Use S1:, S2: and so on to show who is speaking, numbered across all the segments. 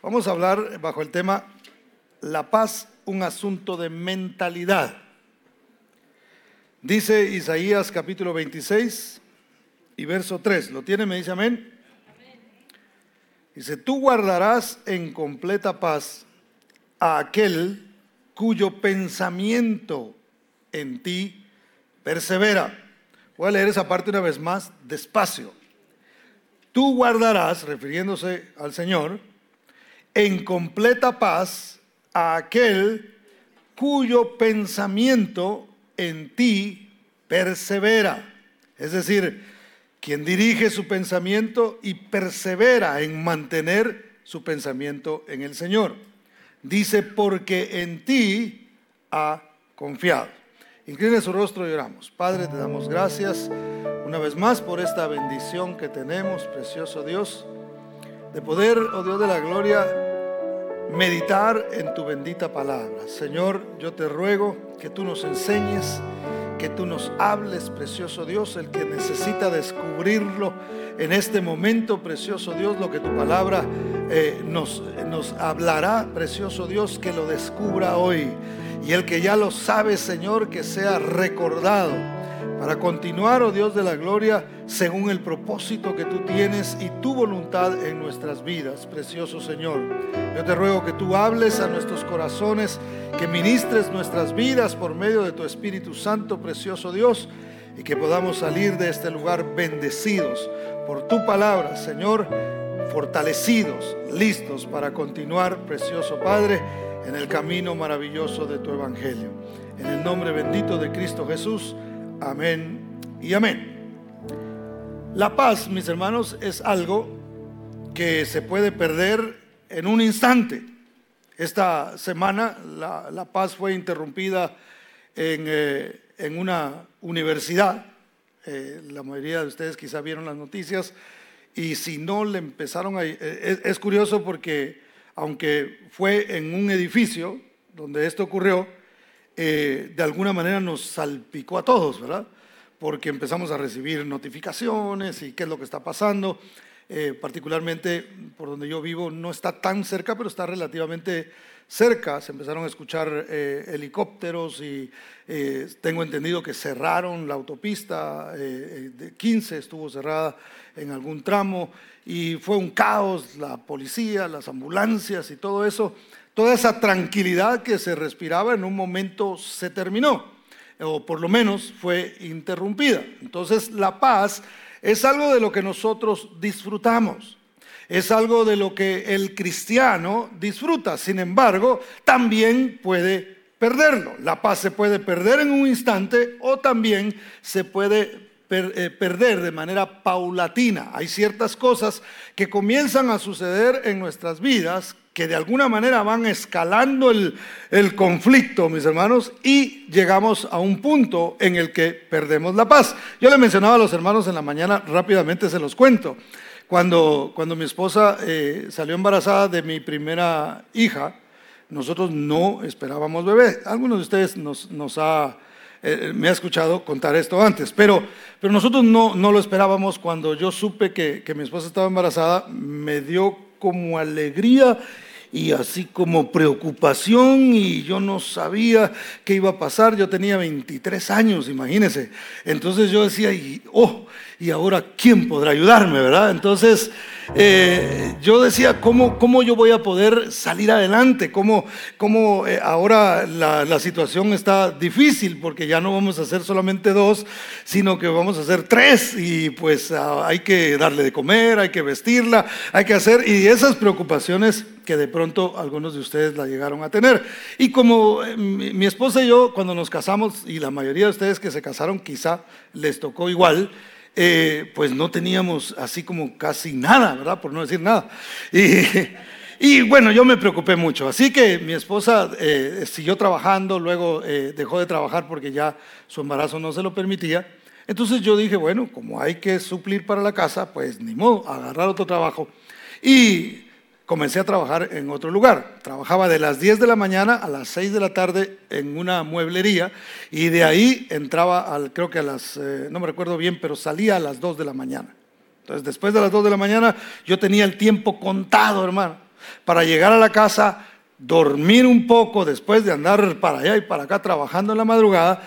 S1: Vamos a hablar bajo el tema La paz, un asunto de mentalidad. Dice Isaías capítulo 26 y verso 3. ¿Lo tiene? ¿Me dice amén? Dice, tú guardarás en completa paz a aquel cuyo pensamiento en ti persevera. Voy a leer esa parte una vez más, despacio. Tú guardarás, refiriéndose al Señor, en completa paz a aquel cuyo pensamiento en ti persevera. Es decir, quien dirige su pensamiento y persevera en mantener su pensamiento en el Señor. Dice, porque en ti ha confiado. Incline su rostro y oramos. Padre, te damos gracias una vez más por esta bendición que tenemos, precioso Dios, de poder, oh Dios de la gloria, meditar en tu bendita palabra. Señor, yo te ruego que tú nos enseñes, que tú nos hables, precioso Dios, el que necesita descubrirlo en este momento, precioso Dios, lo que tu palabra eh, nos, nos hablará, precioso Dios, que lo descubra hoy. Y el que ya lo sabe, Señor, que sea recordado para continuar, oh Dios de la gloria, según el propósito que tú tienes y tu voluntad en nuestras vidas, precioso Señor. Yo te ruego que tú hables a nuestros corazones, que ministres nuestras vidas por medio de tu Espíritu Santo, precioso Dios, y que podamos salir de este lugar bendecidos por tu palabra, Señor, fortalecidos, listos para continuar, precioso Padre en el camino maravilloso de tu Evangelio. En el nombre bendito de Cristo Jesús. Amén y amén. La paz, mis hermanos, es algo que se puede perder en un instante. Esta semana la, paz fue interrumpida en, eh, una universidad. Eh, la mayoría de ustedes quizá vieron las noticias y si no le empezaron a... Eh, es curioso porque aunque fue en un edificio donde esto ocurrió, eh, de alguna manera nos salpicó a todos, ¿verdad? Porque empezamos a recibir notificaciones y qué es lo que está pasando. Eh, particularmente por donde yo vivo no está tan cerca, pero está relativamente cerca. Se empezaron a escuchar eh, helicópteros y tengo entendido que cerraron la autopista, de 15 estuvo cerrada en algún tramo y fue un caos, la policía, las ambulancias y todo eso, toda esa tranquilidad que se respiraba en un momento se terminó, o por lo menos fue interrumpida. Entonces la paz es algo de lo que nosotros disfrutamos. Es algo de lo que el cristiano disfruta. Sin embargo, también puede perderlo. La paz se puede perder en un instante o también se puede eh, perder de manera paulatina. Hay ciertas cosas que comienzan a suceder en nuestras vidas que de alguna manera van escalando el, el, conflicto, mis hermanos, y llegamos a un punto en el que perdemos la paz. Yo le mencionaba a los hermanos en la mañana, rápidamente se los cuento. Cuando, cuando mi esposa eh, salió embarazada de mi primera hija, nosotros no esperábamos bebé. Algunos de ustedes nos, ha eh, me ha escuchado contar esto antes, pero, pero nosotros no, no lo esperábamos. Cuando yo supe que, que mi esposa estaba embarazada, me dio como alegría y así como preocupación y yo no sabía qué iba a pasar. Yo tenía 23 años, imagínense. Entonces yo decía, oh, y ahora quién podrá ayudarme, ¿verdad? Entonces eh, yo decía, ¿cómo, ¿cómo yo voy a poder salir adelante? ¿Cómo, cómo eh, ahora la, situación está difícil? Porque ya no vamos a hacer solamente dos, sino que vamos a hacer tres y pues hay que darle de comer, hay que vestirla, hay que hacer, y esas preocupaciones que de pronto algunos de ustedes la llegaron a tener. Y como eh, mi esposa y yo, cuando nos casamos, y la mayoría de ustedes que se casaron quizá les tocó igual, eh, pues no teníamos así como casi nada, ¿verdad? Por no decir nada. Y, bueno, yo me preocupé mucho. Así que mi esposa eh, siguió trabajando, luego eh, dejó de trabajar porque ya su embarazo no se lo permitía. Entonces yo dije, bueno, como hay que suplir para la casa, pues ni modo, agarrar otro trabajo. Y comencé a trabajar en otro lugar. Trabajaba de las 10 de la mañana a las 6 de la tarde en una mueblería y de ahí entraba al, creo que a las, eh, no me recuerdo bien, pero salía a las 2 de la mañana. Entonces, después de las 2 de la mañana yo tenía el tiempo contado, hermano. para llegar a la casa, dormir un poco después de andar para allá y para acá trabajando en la madrugada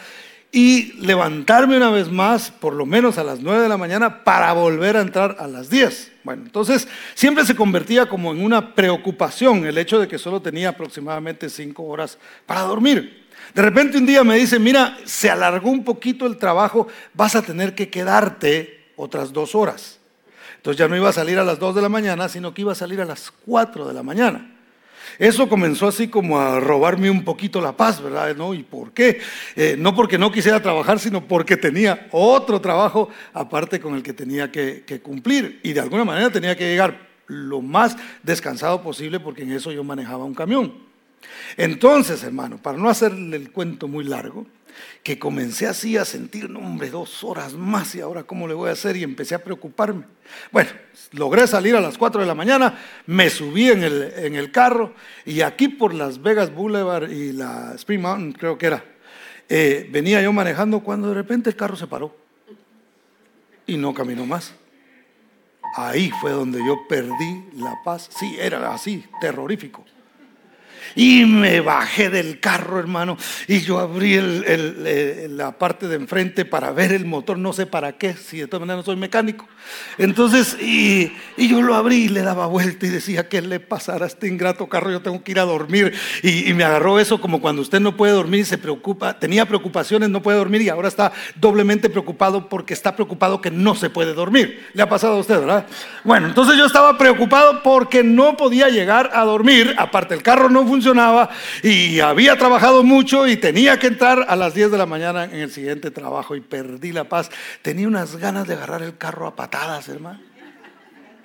S1: y levantarme una vez más, por lo menos a las 9 de la mañana, para volver a entrar a las 10. Bueno, entonces siempre se convertía como en una preocupación el hecho de que solo tenía aproximadamente 5 horas para dormir. De repente un día me dice, mira, se alargó un poquito el trabajo, vas a tener que quedarte otras dos horas. Entonces ya no iba a salir a las 2 de la mañana, sino que iba a salir a las 4 de la mañana. Eso comenzó así como a robarme un poquito la paz, ¿verdad? ¿No? ¿Y por qué? Eh, no porque no quisiera trabajar, sino porque tenía otro trabajo aparte con el que tenía que, que cumplir. Y de alguna manera tenía que llegar lo más descansado posible porque en eso yo manejaba un camión. Entonces, hermano, para no hacerle el cuento muy largo, que comencé así a sentir, no hombre, dos horas más y ahora cómo le voy a hacer y empecé a preocuparme. Bueno, logré salir a las 4 de la mañana, me subí en el, en el carro y aquí por Las Vegas Boulevard y la Spring Mountain creo que era, eh, venía yo manejando cuando de repente el carro se paró y no caminó más. Ahí fue donde yo perdí la paz. Sí, era así, terrorífico. Y me bajé del carro, hermano, y yo abrí la parte de enfrente para ver el motor, no sé para qué, si de todas maneras no soy mecánico. Entonces, y, yo lo abrí y le daba vuelta y decía, ¿qué le pasará a este ingrato carro? Yo tengo que ir a dormir. Y, me agarró eso como cuando usted no puede dormir, se preocupa, tenía preocupaciones, no puede dormir y ahora está doblemente preocupado porque está preocupado que no se puede dormir. Le ha pasado a usted, ¿verdad? Bueno, entonces yo estaba preocupado porque no podía llegar a dormir, aparte el carro no funcionaba y había trabajado mucho y tenía que entrar a las 10 de la mañana en el siguiente trabajo y perdí la paz. Tenía unas ganas de agarrar el carro a patadas, hermano.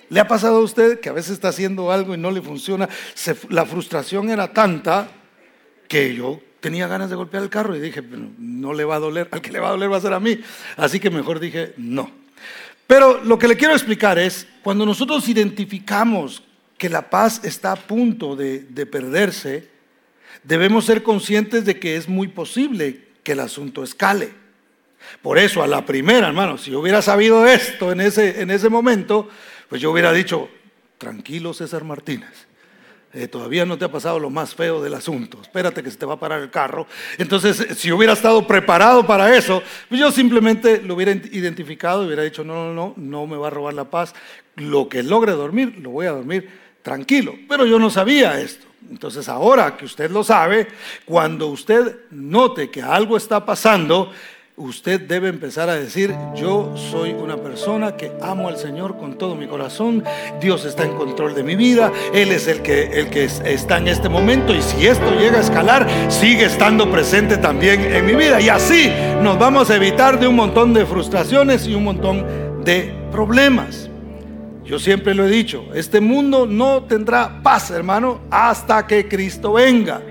S1: ¿Le ha pasado a usted que a veces está haciendo algo y no le funciona? la frustración era tanta que yo tenía ganas de golpear el carro y dije, no le va a doler, al que le va a doler va a ser a mí. Así que mejor dije, no. Pero lo que le quiero explicar es, cuando nosotros identificamos que la paz está a punto de, perderse, debemos ser conscientes de que es muy posible que el asunto escale. Por eso, a la primera, hermano, si yo hubiera sabido esto en ese, en ese momento, pues yo hubiera dicho, tranquilo César Martínez, eh, todavía no te ha pasado lo más feo del asunto, espérate que se te va a parar el carro. Entonces, si hubiera estado preparado para eso, pues yo simplemente lo hubiera identificado y hubiera dicho, no, no, no, no me va a robar la paz. Lo que logre dormir, lo voy a dormir tranquilo. Pero yo no sabía esto. Entonces ahora que usted lo sabe, cuando usted note que algo está pasando, usted debe empezar a decir, yo soy una persona que amo al Señor con todo mi corazón, Dios está en control de mi vida, Él es el que, el que está en este momento y si esto llega a escalar, sigue estando presente también en mi vida. Y así nos vamos a evitar de un montón de frustraciones y un montón de problemas. Yo siempre lo he dicho, este mundo no tendrá paz, hermano, hasta que Cristo venga.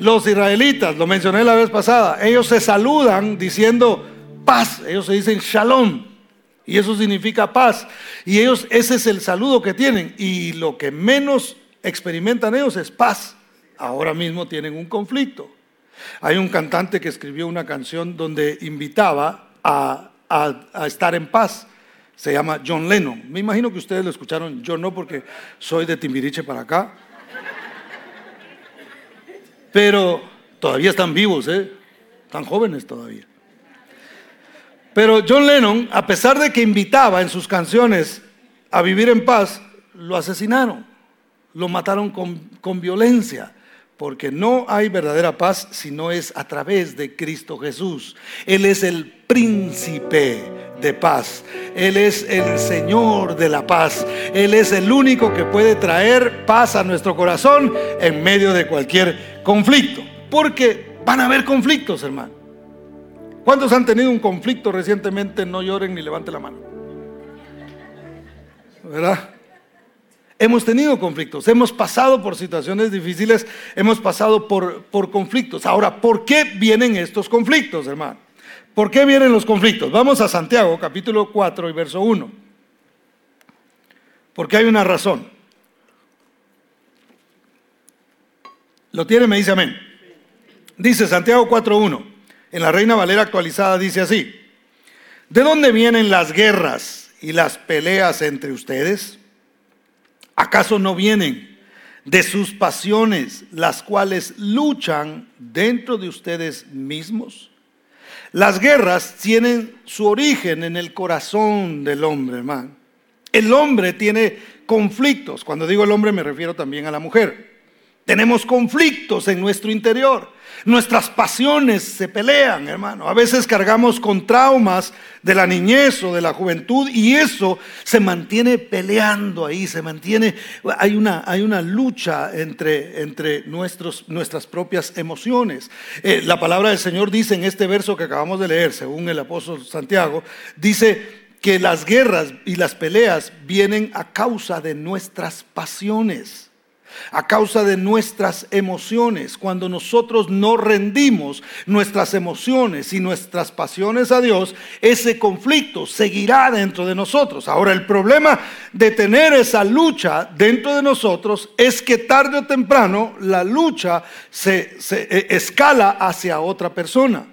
S1: Los israelitas, lo mencioné la vez pasada, ellos se saludan diciendo paz, ellos se dicen shalom, y eso significa paz. Y ellos, ese es el saludo que tienen, y lo que menos experimentan ellos es paz. Ahora mismo tienen un conflicto. Hay un cantante que escribió una canción donde invitaba a, a estar en paz se llama John Lennon. Me imagino que ustedes lo escucharon, yo no porque soy de Timbiriche para acá. Pero todavía están vivos, ¿eh? Están jóvenes todavía. Pero John Lennon, a pesar de que invitaba en sus canciones a vivir en paz, lo asesinaron, lo mataron con, con violencia porque no hay verdadera paz si no es a través de Cristo Jesús. Él es el príncipe de paz. Él es el Señor de la paz. Él es el único que puede traer paz a nuestro corazón en medio de cualquier conflicto. Porque van a haber conflictos, hermano. ¿Cuántos han tenido un conflicto recientemente? No lloren ni levanten la mano. ¿Verdad? Hemos tenido conflictos, hemos pasado por situaciones difíciles, hemos pasado por, por conflictos. Ahora, ¿por qué vienen estos conflictos, hermano? ¿Por qué vienen los conflictos? Vamos a Santiago, capítulo 4 y verso 1. Porque hay una razón. ¿Lo tiene? Me dice amén. Dice Santiago 4.1. En la Reina Valera actualizada dice así. ¿De dónde vienen las guerras y las peleas entre ustedes? ¿Acaso no vienen de sus pasiones, las cuales luchan dentro de ustedes mismos. Las guerras tienen su origen en el corazón del hombre, hermano. El hombre tiene conflictos. Cuando digo el hombre me refiero también a la mujer. Tenemos conflictos en nuestro interior. Nuestras pasiones se pelean, hermano. A veces cargamos con traumas de la niñez o de la juventud y eso se mantiene peleando ahí, se mantiene, hay una, hay una lucha entre, entre nuestros, nuestras propias emociones. Eh, la palabra del Señor dice en este verso que acabamos de leer, según el apóstol Santiago, dice que las guerras y las peleas vienen a causa de nuestras pasiones a causa de nuestras emociones. Cuando nosotros no rendimos nuestras emociones y nuestras pasiones a Dios, ese conflicto seguirá dentro de nosotros. Ahora, el problema de tener esa lucha dentro de nosotros es que tarde o temprano la lucha se, eh, escala hacia otra persona.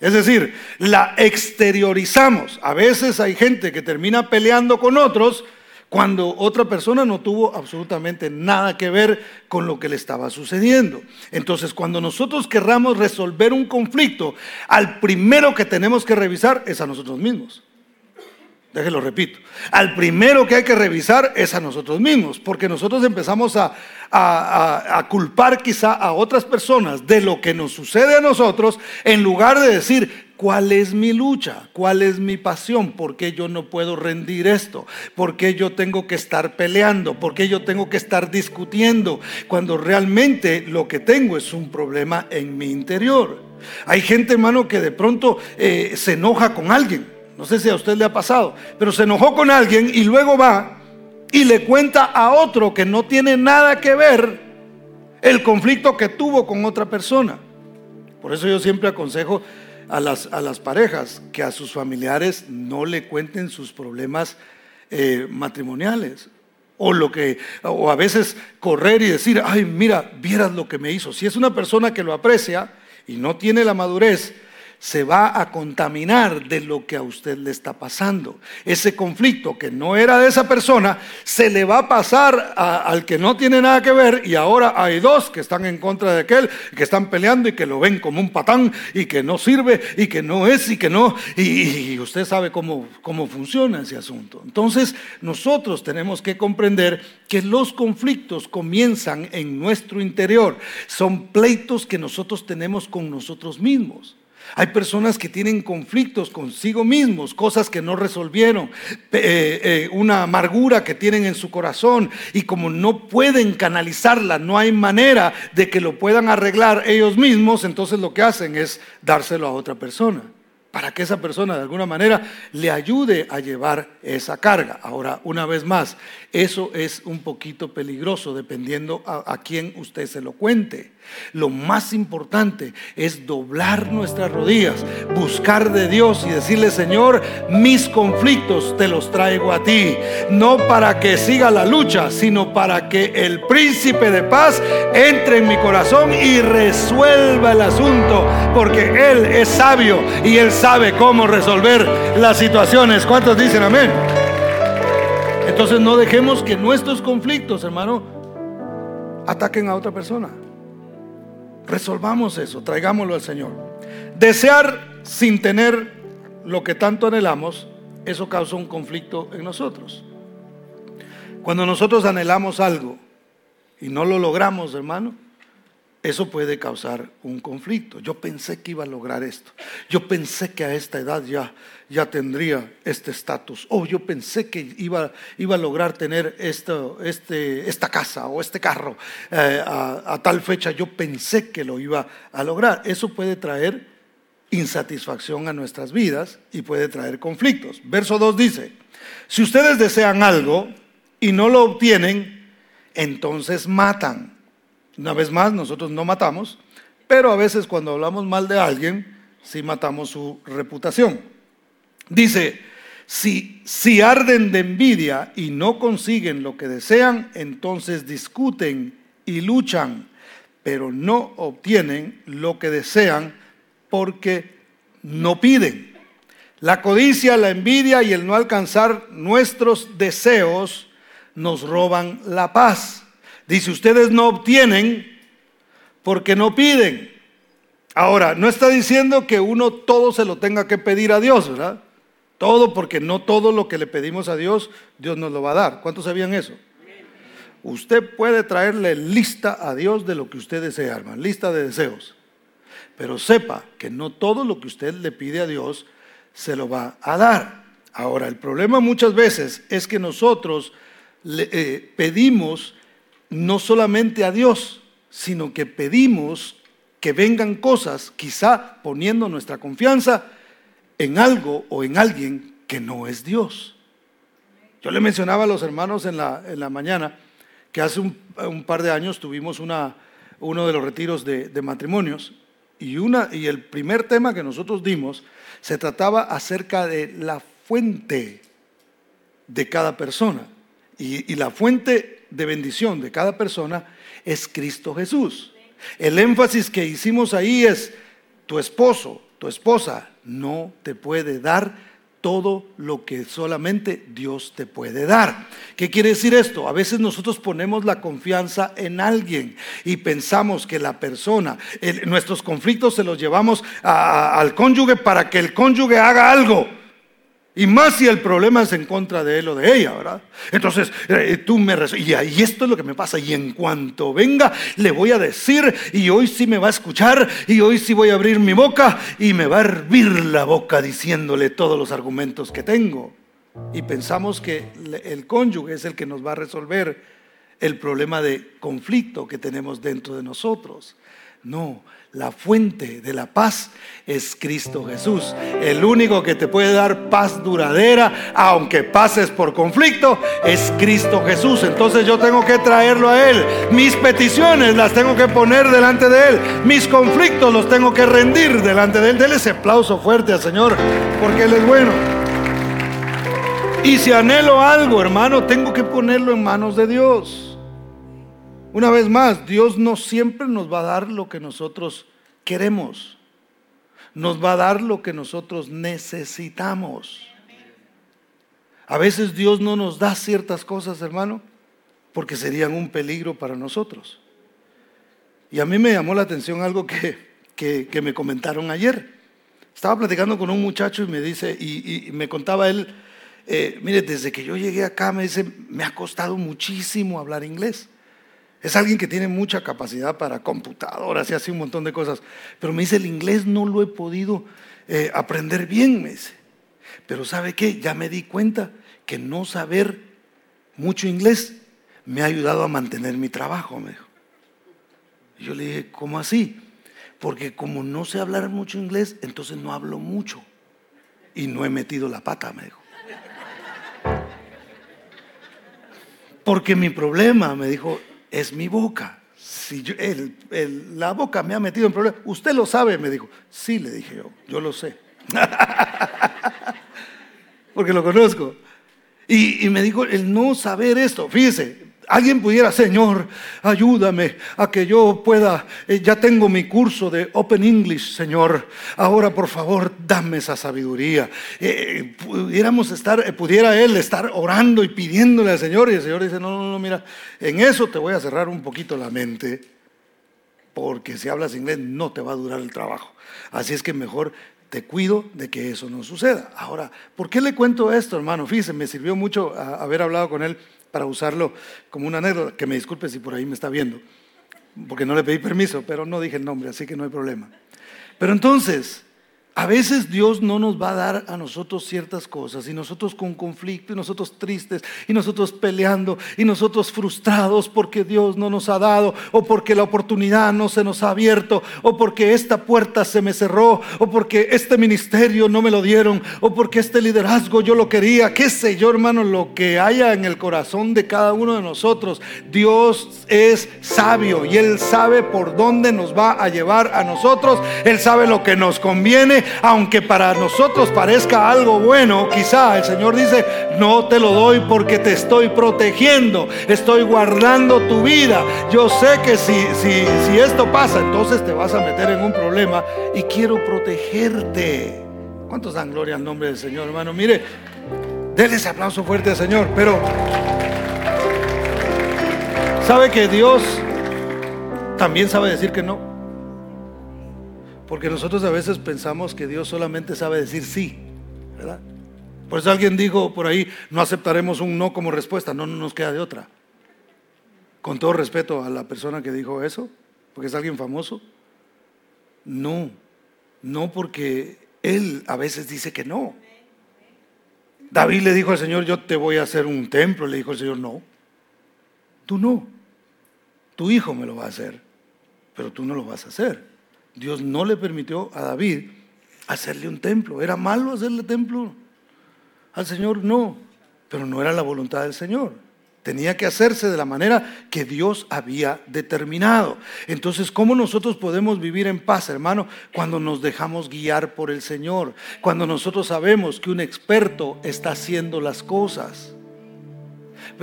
S1: Es decir, la exteriorizamos. A veces hay gente que termina peleando con otros cuando otra persona no tuvo absolutamente nada que ver con lo que le estaba sucediendo. Entonces, cuando nosotros querramos resolver un conflicto, al primero que tenemos que revisar es a nosotros mismos. Déjelo repito. Al primero que hay que revisar es a nosotros mismos, porque nosotros empezamos a, a, culpar quizá a otras personas de lo que nos sucede a nosotros, en lugar de decir, ¿cuál es mi lucha? ¿Cuál es mi pasión? ¿Por qué yo no puedo rendir esto? ¿Por qué yo tengo que estar peleando? ¿Por qué yo tengo que estar discutiendo? Cuando realmente lo que tengo es un problema en mi interior. Hay gente, hermano, que de pronto eh, se enoja con alguien. No sé si a usted le ha pasado, pero se enojó con alguien y luego va y le cuenta a otro que no tiene nada que ver el conflicto que tuvo con otra persona. Por eso yo siempre aconsejo a las, a las parejas que a sus familiares no le cuenten sus problemas eh, matrimoniales. O lo que, o a veces correr y decir, ay, mira, vieras lo que me hizo. Si es una persona que lo aprecia y no tiene la madurez, se va a contaminar de lo que a usted le está pasando. Ese conflicto que no era de esa persona se le va a pasar al que no tiene nada que ver y ahora hay dos que están en contra de aquel, que están peleando y que lo ven como un patán y que no sirve y que no es y que no. Y, usted sabe cómo, cómo funciona ese asunto. Entonces nosotros tenemos que comprender que los conflictos comienzan en nuestro interior. Son pleitos que nosotros tenemos con nosotros mismos. Hay personas que tienen conflictos consigo mismos, cosas que no resolvieron, eh, eh, una amargura que tienen en su corazón y como no pueden canalizarla, no hay manera de que lo puedan arreglar ellos mismos, entonces lo que hacen es dárselo a otra persona para que esa persona de alguna manera le ayude a llevar esa carga. Ahora, una vez más, eso es un poquito peligroso dependiendo a, a quién usted se lo cuente. Lo más importante es doblar nuestras rodillas, buscar de Dios y decirle, Señor, mis conflictos te los traigo a ti. No para que siga la lucha, sino para que el príncipe de paz entre en mi corazón y resuelva el asunto. Porque Él es sabio y Él sabe cómo resolver las situaciones. ¿Cuántos dicen amén? Entonces no dejemos que nuestros conflictos, hermano, ataquen a otra persona. Resolvamos eso, traigámoslo al Señor. Desear sin tener lo que tanto anhelamos, eso causa un conflicto en nosotros. Cuando nosotros anhelamos algo y no lo logramos, hermano, eso puede causar un conflicto. Yo pensé que iba a lograr esto. Yo pensé que a esta edad ya, ya tendría este estatus. O yo pensé que iba, iba a lograr tener este, esta casa o este carro eh, a, a tal fecha. Yo pensé que lo iba a lograr. Eso puede traer insatisfacción a nuestras vidas y puede traer conflictos. Verso 2 dice, si ustedes desean algo y no lo obtienen, entonces matan una vez más, nosotros no matamos, pero a veces cuando hablamos mal de alguien, sí matamos su reputación. Dice, si, si arden de envidia y no consiguen lo que desean, entonces discuten y luchan, pero no obtienen lo que desean porque no piden. La codicia, la envidia y el no alcanzar nuestros deseos nos roban la paz Dice, ustedes no obtienen porque no piden. Ahora, no está diciendo que uno todo se lo tenga que pedir a Dios, ¿verdad? Todo porque no todo lo que le pedimos a Dios, Dios nos lo va a dar. ¿Cuántos sabían eso? Usted puede traerle lista a Dios de lo que usted desea, hermano, lista de deseos. Pero sepa que no todo lo que usted le pide a Dios se lo va a dar. Ahora, el problema muchas veces es que nosotros le, eh, pedimos no solamente a Dios, sino que pedimos que vengan cosas, quizá poniendo nuestra confianza en algo o en alguien que no es Dios. Yo le mencionaba a los hermanos en la, en la mañana que hace un, par de años tuvimos una, uno de los retiros de, matrimonios y, una, y el primer tema que nosotros dimos se trataba acerca de la fuente de cada persona. Y, y la fuente de bendición de cada persona es Cristo Jesús. El énfasis que hicimos ahí es, tu esposo, tu esposa no te puede dar todo lo que solamente Dios te puede dar. ¿Qué quiere decir esto? A veces nosotros ponemos la confianza en alguien y pensamos que la persona, nuestros conflictos se los llevamos al cónyuge para que el cónyuge haga algo. Y más si el problema es en contra de él o de ella, ¿verdad? Entonces, eh, tú me... Y, y esto es lo que me pasa. Y en cuanto venga, le voy a decir, y hoy sí me va a escuchar, y hoy sí voy a abrir mi boca, y me va a hervir la boca diciéndole todos los argumentos que tengo. Y pensamos que el cónyuge es el que nos va a resolver el problema de conflicto que tenemos dentro de nosotros. No, la fuente de la paz es Cristo Jesús. El único que te puede dar paz duradera, aunque pases por conflicto, es Cristo Jesús. Entonces yo tengo que traerlo a Él. Mis peticiones las tengo que poner delante de Él. Mis conflictos los tengo que rendir delante de Él. Dele ese aplauso fuerte al Señor, porque Él es bueno. Y si anhelo algo, hermano, tengo que ponerlo en manos de Dios. Una vez más, Dios no siempre nos va a dar lo que nosotros queremos. Nos va a dar lo que nosotros necesitamos. A veces Dios no nos da ciertas cosas, hermano, porque serían un peligro para nosotros. Y a mí me llamó la atención algo que, que, me comentaron ayer. Estaba platicando con un muchacho y me dice, y, me contaba él, eh, mire, desde que yo llegué acá, me dice, me ha costado muchísimo hablar inglés. Es alguien que tiene mucha capacidad para computadoras y hace un montón de cosas. Pero me dice, el inglés no lo he podido eh, aprender bien, me dice. Pero ¿sabe qué? Ya me di cuenta que no saber mucho inglés me ha ayudado a mantener mi trabajo, me dijo. Y yo le dije, ¿cómo así? Porque como no sé hablar mucho inglés, entonces no hablo mucho. Y no he metido la pata, me dijo. Porque mi problema, me dijo, es mi boca. Si la boca me ha metido en problemas, usted lo sabe, me dijo. Sí, le dije yo, yo lo sé. Porque lo conozco. Y, y, me dijo, el no saber esto, fíjese, Alguien pudiera, Señor, ayúdame a que yo pueda, eh, ya tengo mi curso de Open English, Señor. Ahora, por favor, dame esa sabiduría. Eh, pudiéramos estar, eh, pudiera Él estar orando y pidiéndole al Señor. Y el Señor dice, no, no, no, mira, en eso te voy a cerrar un poquito la mente. Porque si hablas inglés no te va a durar el trabajo. Así es que mejor te cuido de que eso no suceda. Ahora, ¿por qué le cuento esto, hermano? Fíjese, me sirvió mucho haber hablado con él para usarlo como una anécdota, que me disculpe si por ahí me está viendo, porque no le pedí permiso, pero no dije el nombre, así que no hay problema. Pero entonces, a veces Dios no nos va a dar a nosotros ciertas cosas y nosotros con conflicto y nosotros tristes y nosotros peleando y nosotros frustrados porque Dios no nos ha dado o porque la oportunidad no se nos ha abierto o porque esta puerta se me cerró o porque este ministerio no me lo dieron o porque este liderazgo yo lo quería, qué sé yo hermano, lo que haya en el corazón de cada uno de nosotros. Dios es sabio y Él sabe por dónde nos va a llevar a nosotros, Él sabe lo que nos conviene aunque para nosotros parezca algo bueno, quizá el Señor dice, no te lo doy porque te estoy protegiendo, estoy guardando tu vida. Yo sé que si, si, si esto pasa, entonces te vas a meter en un problema y quiero protegerte. ¿Cuántos dan gloria al nombre del Señor, hermano? Mire, denle ese aplauso fuerte al Señor, pero ¿Sabe que Dios también sabe decir que no? Porque nosotros a veces pensamos que Dios solamente sabe decir sí, ¿verdad? Por eso alguien dijo por ahí, no aceptaremos un no como respuesta, no, no nos queda de otra. Con todo respeto a la persona que dijo eso, porque es alguien famoso, no, no porque él a veces dice que no. David le dijo al Señor, yo te voy a hacer un templo, le dijo el Señor, no, tú no, tu hijo me lo va a hacer, pero tú no lo vas a hacer. Dios no le permitió a David hacerle un templo. ¿Era malo hacerle templo? Al Señor no, pero no era la voluntad del Señor. Tenía que hacerse de la manera que Dios había determinado. Entonces, ¿cómo nosotros podemos vivir en paz, hermano, cuando nos dejamos guiar por el Señor? Cuando nosotros sabemos que un experto está haciendo las cosas.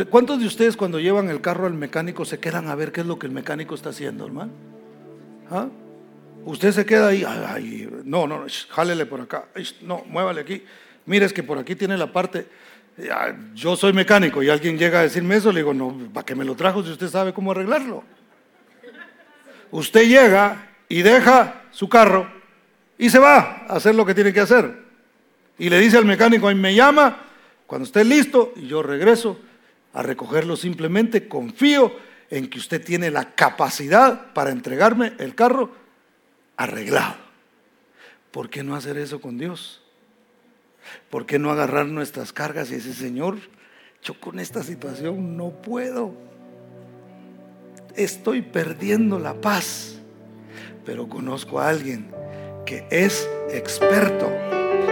S1: ¿Cuántos de ustedes cuando llevan el carro al mecánico se quedan a ver qué es lo que el mecánico está haciendo, hermano? ¿Ah? Usted se queda ahí, ay, no, no, jálele por acá, no, muévale aquí. Mire, es que por aquí tiene la parte, yo soy mecánico y alguien llega a decirme eso, le digo, no, ¿para qué me lo trajo si usted sabe cómo arreglarlo? Usted llega y deja su carro y se va a hacer lo que tiene que hacer. Y le dice al mecánico, ahí me llama, cuando esté listo, y yo regreso a recogerlo simplemente, confío en que usted tiene la capacidad para entregarme el carro arreglado. ¿Por qué no hacer eso con Dios? ¿Por qué no agarrar nuestras cargas y decir, Señor, yo con esta situación no puedo? Estoy perdiendo la paz, pero conozco a alguien que es experto,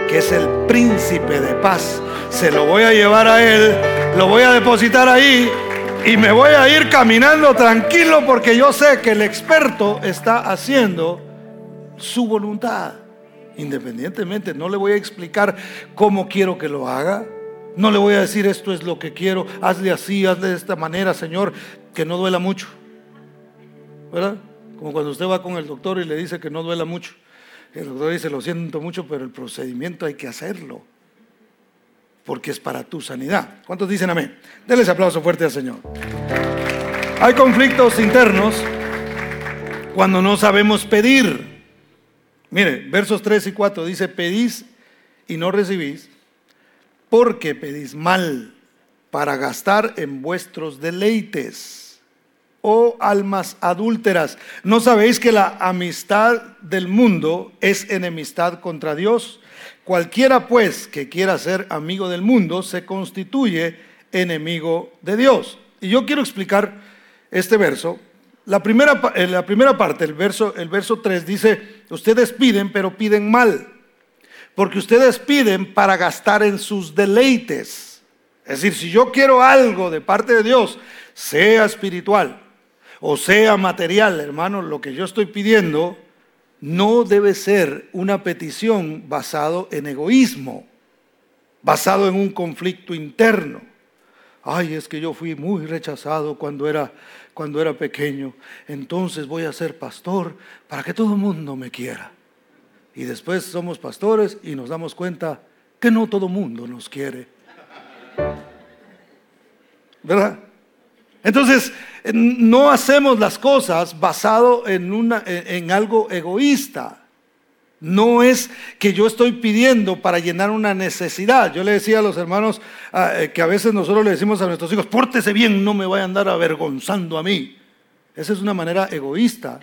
S1: que es el príncipe de paz. Se lo voy a llevar a él, lo voy a depositar ahí y me voy a ir caminando tranquilo porque yo sé que el experto está haciendo su voluntad. Independientemente, no le voy a explicar cómo quiero que lo haga. No le voy a decir esto es lo que quiero, hazle así, hazle de esta manera, Señor, que no duela mucho. ¿Verdad? Como cuando usted va con el doctor y le dice que no duela mucho. El doctor dice, lo siento mucho, pero el procedimiento hay que hacerlo. Porque es para tu sanidad. ¿Cuántos dicen amén? Denles aplauso fuerte al Señor. Hay conflictos internos cuando no sabemos pedir. Mire, versos 3 y 4 dice, pedís y no recibís, porque pedís mal para gastar en vuestros deleites. Oh almas adúlteras, ¿no sabéis que la amistad del mundo es enemistad contra Dios? Cualquiera pues que quiera ser amigo del mundo se constituye enemigo de Dios. Y yo quiero explicar este verso la primera, eh, la primera parte, el verso, el verso 3 dice, ustedes piden, pero piden mal, porque ustedes piden para gastar en sus deleites. Es decir, si yo quiero algo de parte de Dios, sea espiritual o sea material, hermano, lo que yo estoy pidiendo no debe ser una petición basado en egoísmo, basado en un conflicto interno. Ay, es que yo fui muy rechazado cuando era cuando era pequeño, entonces voy a ser pastor para que todo el mundo me quiera. Y después somos pastores y nos damos cuenta que no todo el mundo nos quiere. ¿Verdad? Entonces, no hacemos las cosas basado en, una, en algo egoísta. No es que yo estoy pidiendo para llenar una necesidad. Yo le decía a los hermanos ah, eh, que a veces nosotros le decimos a nuestros hijos, pórtese bien, no me vaya a andar avergonzando a mí. Esa es una manera egoísta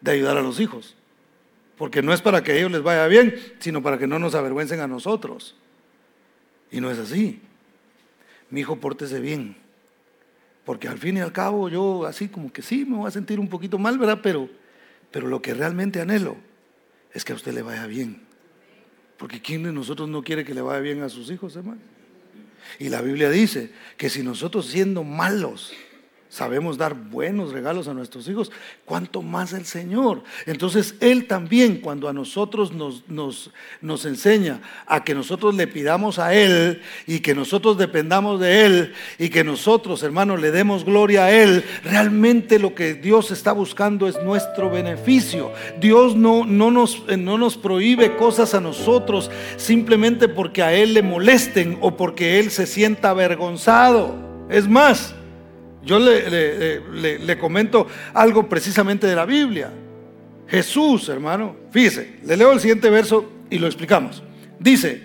S1: de ayudar a los hijos. Porque no es para que a ellos les vaya bien, sino para que no nos avergüencen a nosotros. Y no es así. Mi hijo, pórtese bien. Porque al fin y al cabo yo así como que sí, me voy a sentir un poquito mal, ¿verdad? Pero, pero lo que realmente anhelo es que a usted le vaya bien. Porque ¿quién de nosotros no quiere que le vaya bien a sus hijos, hermano? Y la Biblia dice que si nosotros siendo malos sabemos dar buenos regalos a nuestros hijos, cuánto más el Señor. Entonces Él también cuando a nosotros nos, nos, nos, enseña a que nosotros le pidamos a Él y que nosotros dependamos de Él y que nosotros, hermanos, le demos gloria a Él, realmente lo que Dios está buscando es nuestro beneficio. Dios no, no, nos, no nos prohíbe cosas a nosotros simplemente porque a Él le molesten o porque Él se sienta avergonzado. Es más, Yo le, le, comento algo precisamente de la Biblia. Jesús, hermano, fíjese, le leo el siguiente verso y lo explicamos. Dice,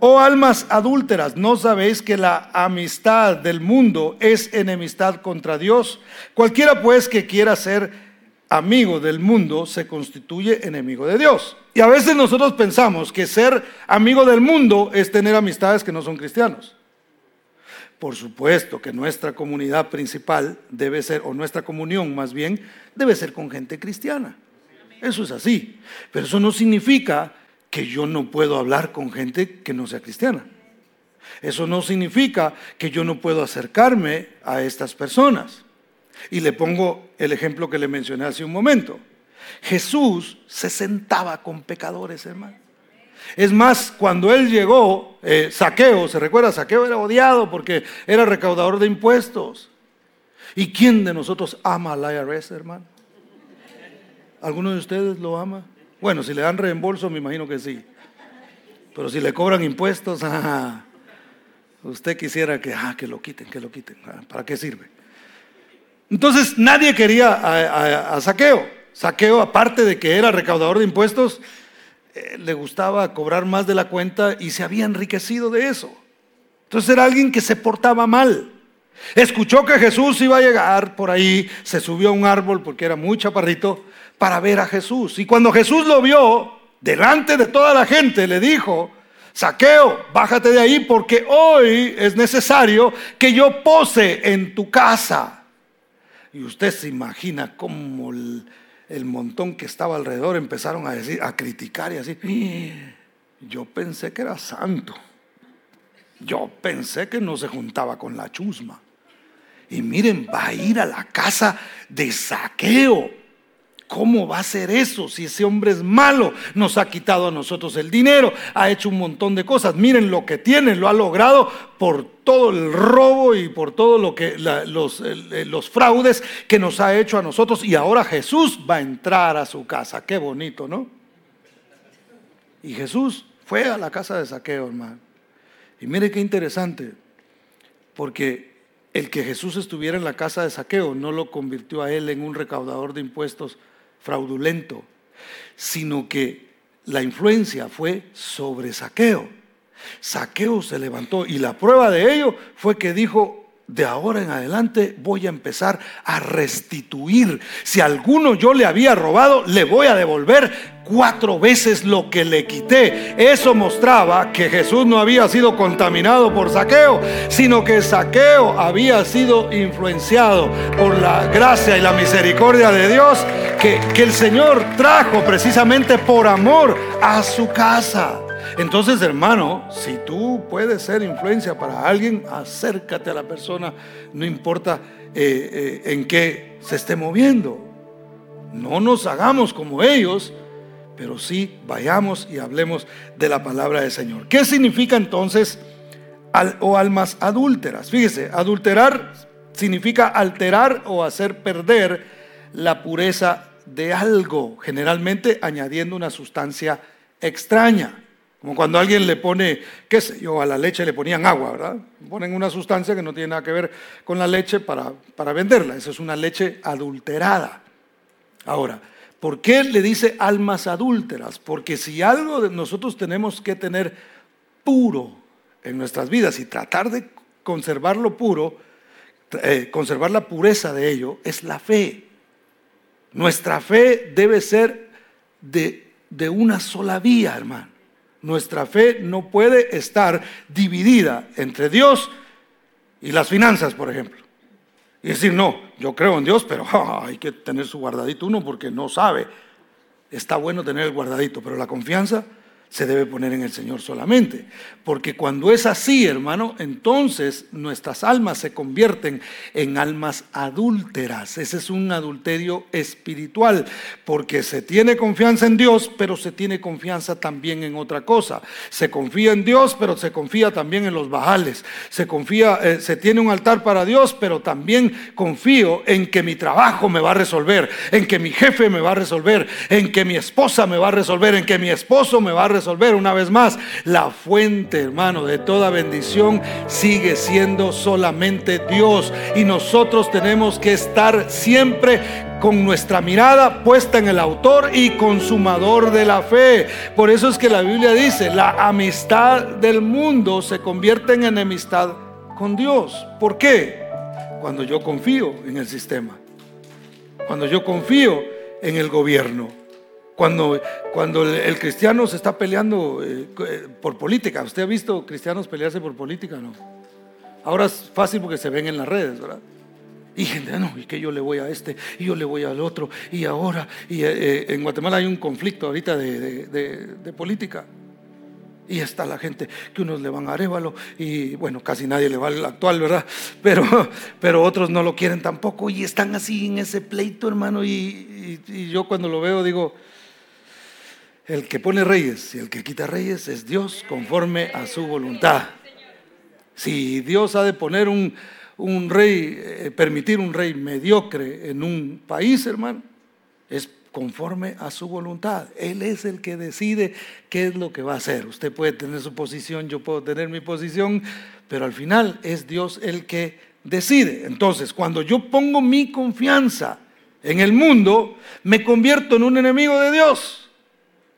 S1: oh almas adúlteras, ¿no sabéis que la amistad del mundo es enemistad contra Dios? Cualquiera pues que quiera ser amigo del mundo se constituye enemigo de Dios. Y a veces nosotros pensamos que ser amigo del mundo es tener amistades que no son cristianos. Por supuesto que nuestra comunidad principal debe ser, o nuestra comunión más bien, debe ser con gente cristiana. Eso es así. Pero eso no significa que yo no puedo hablar con gente que no sea cristiana. Eso no significa que yo no puedo acercarme a estas personas. Y le pongo el ejemplo que le mencioné hace un momento. Jesús se sentaba con pecadores, hermano. Es más, cuando él llegó, eh, Saqueo, ¿se recuerda? Saqueo era odiado porque era recaudador de impuestos. ¿Y quién de nosotros ama al IRS, hermano? ¿Alguno de ustedes lo ama? Bueno, si le dan reembolso, me imagino que sí. Pero si le cobran impuestos, ah, usted quisiera que, ah, que lo quiten, que lo quiten. Ah, ¿Para qué sirve? Entonces nadie quería a, a Saqueo. Saqueo, aparte de que era recaudador de impuestos, eh, le gustaba cobrar más de la cuenta y se había enriquecido de eso. Entonces era alguien que se portaba mal. Escuchó que Jesús iba a llegar por ahí, se subió a un árbol porque era muy chaparrito para ver a Jesús. Y cuando Jesús lo vio, delante de toda la gente, le dijo, Saqueo, bájate de ahí porque hoy es necesario que yo pose en tu casa. Y usted se imagina cómo el montón que estaba alrededor empezaron a decir, a criticar y así. Yo pensé que era santo. Yo pensé que no se juntaba con la chusma. Y miren, va a ir a la casa de saqueo. ¿Cómo va a ser eso si ese hombre es malo? Nos ha quitado a nosotros el dinero, ha hecho un montón de cosas. Miren lo que tiene, lo ha logrado por todo el robo y por todo lo que los, los fraudes que nos ha hecho a nosotros. Y ahora Jesús va a entrar a su casa. Qué bonito, ¿no? Y Jesús fue a la casa de saqueo, hermano. Y mire qué interesante, porque el que Jesús estuviera en la casa de saqueo no lo convirtió a él en un recaudador de impuestos fraudulento, sino que la influencia fue sobre saqueo. Saqueo se levantó y la prueba de ello fue que dijo, de ahora en adelante voy a empezar a restituir. Si alguno yo le había robado, le voy a devolver cuatro veces lo que le quité. Eso mostraba que Jesús no había sido contaminado por saqueo, sino que saqueo había sido influenciado por la gracia y la misericordia de Dios que, que el Señor trajo precisamente por amor a su casa. Entonces, hermano, si tú puedes ser influencia para alguien, acércate a la persona, no importa eh, eh, en qué se esté moviendo. No nos hagamos como ellos, pero sí vayamos y hablemos de la palabra del Señor. ¿Qué significa entonces o almas adúlteras? Fíjese, adulterar significa alterar o hacer perder la pureza de algo, generalmente añadiendo una sustancia extraña. Como cuando alguien le pone, qué sé yo, a la leche le ponían agua, ¿verdad? Ponen una sustancia que no tiene nada que ver con la leche para, para venderla. Esa es una leche adulterada. Ahora, ¿por qué le dice almas adúlteras? Porque si algo nosotros tenemos que tener puro en nuestras vidas y tratar de conservarlo puro, eh, conservar la pureza de ello, es la fe. Nuestra fe debe ser de, de una sola vía, hermano. Nuestra fe no puede estar dividida entre Dios y las finanzas, por ejemplo. Y decir, no, yo creo en Dios, pero hay que tener su guardadito uno porque no sabe. Está bueno tener el guardadito, pero la confianza se debe poner en el Señor solamente. Porque cuando es así, hermano, entonces nuestras almas se convierten en almas adúlteras. Ese es un adulterio espiritual, porque se tiene confianza en Dios, pero se tiene confianza también en otra cosa. Se confía en Dios, pero se confía también en los bajales. Se confía, eh, se tiene un altar para Dios, pero también confío en que mi trabajo me va a resolver, en que mi jefe me va a resolver, en que mi esposa me va a resolver, en que mi esposo me va a resolver resolver. Una vez más, la fuente, hermano, de toda bendición sigue siendo solamente Dios. Y nosotros tenemos que estar siempre con nuestra mirada puesta en el autor y consumador de la fe. Por eso es que la Biblia dice, la amistad del mundo se convierte en enemistad con Dios. ¿Por qué? Cuando yo confío en el sistema. Cuando yo confío en el gobierno. Cuando, cuando el, cristiano se está peleando eh, eh, por política. ¿Usted ha visto cristianos pelearse por política? No. Ahora es fácil porque se ven en las redes, ¿verdad? Y gente, no, y que yo le voy a este, y yo le voy al otro, y ahora, y eh, en Guatemala hay un conflicto ahorita de política. Y está la gente que unos le van a Arevalo y bueno, casi nadie le va al actual, ¿verdad? Pero, pero otros no lo quieren tampoco y están así en ese pleito, hermano. Y, yo cuando lo veo digo, el que pone reyes y el que quita reyes es Dios conforme a su voluntad. Si Dios ha de poner un, rey, eh, permitir un rey mediocre en un país, hermano, es conforme a su voluntad. Él es el que decide qué es lo que va a hacer. Usted puede tener su posición, yo puedo tener mi posición, pero al final es Dios el que decide. Entonces, cuando yo pongo mi confianza en el mundo, me convierto en un enemigo de Dios.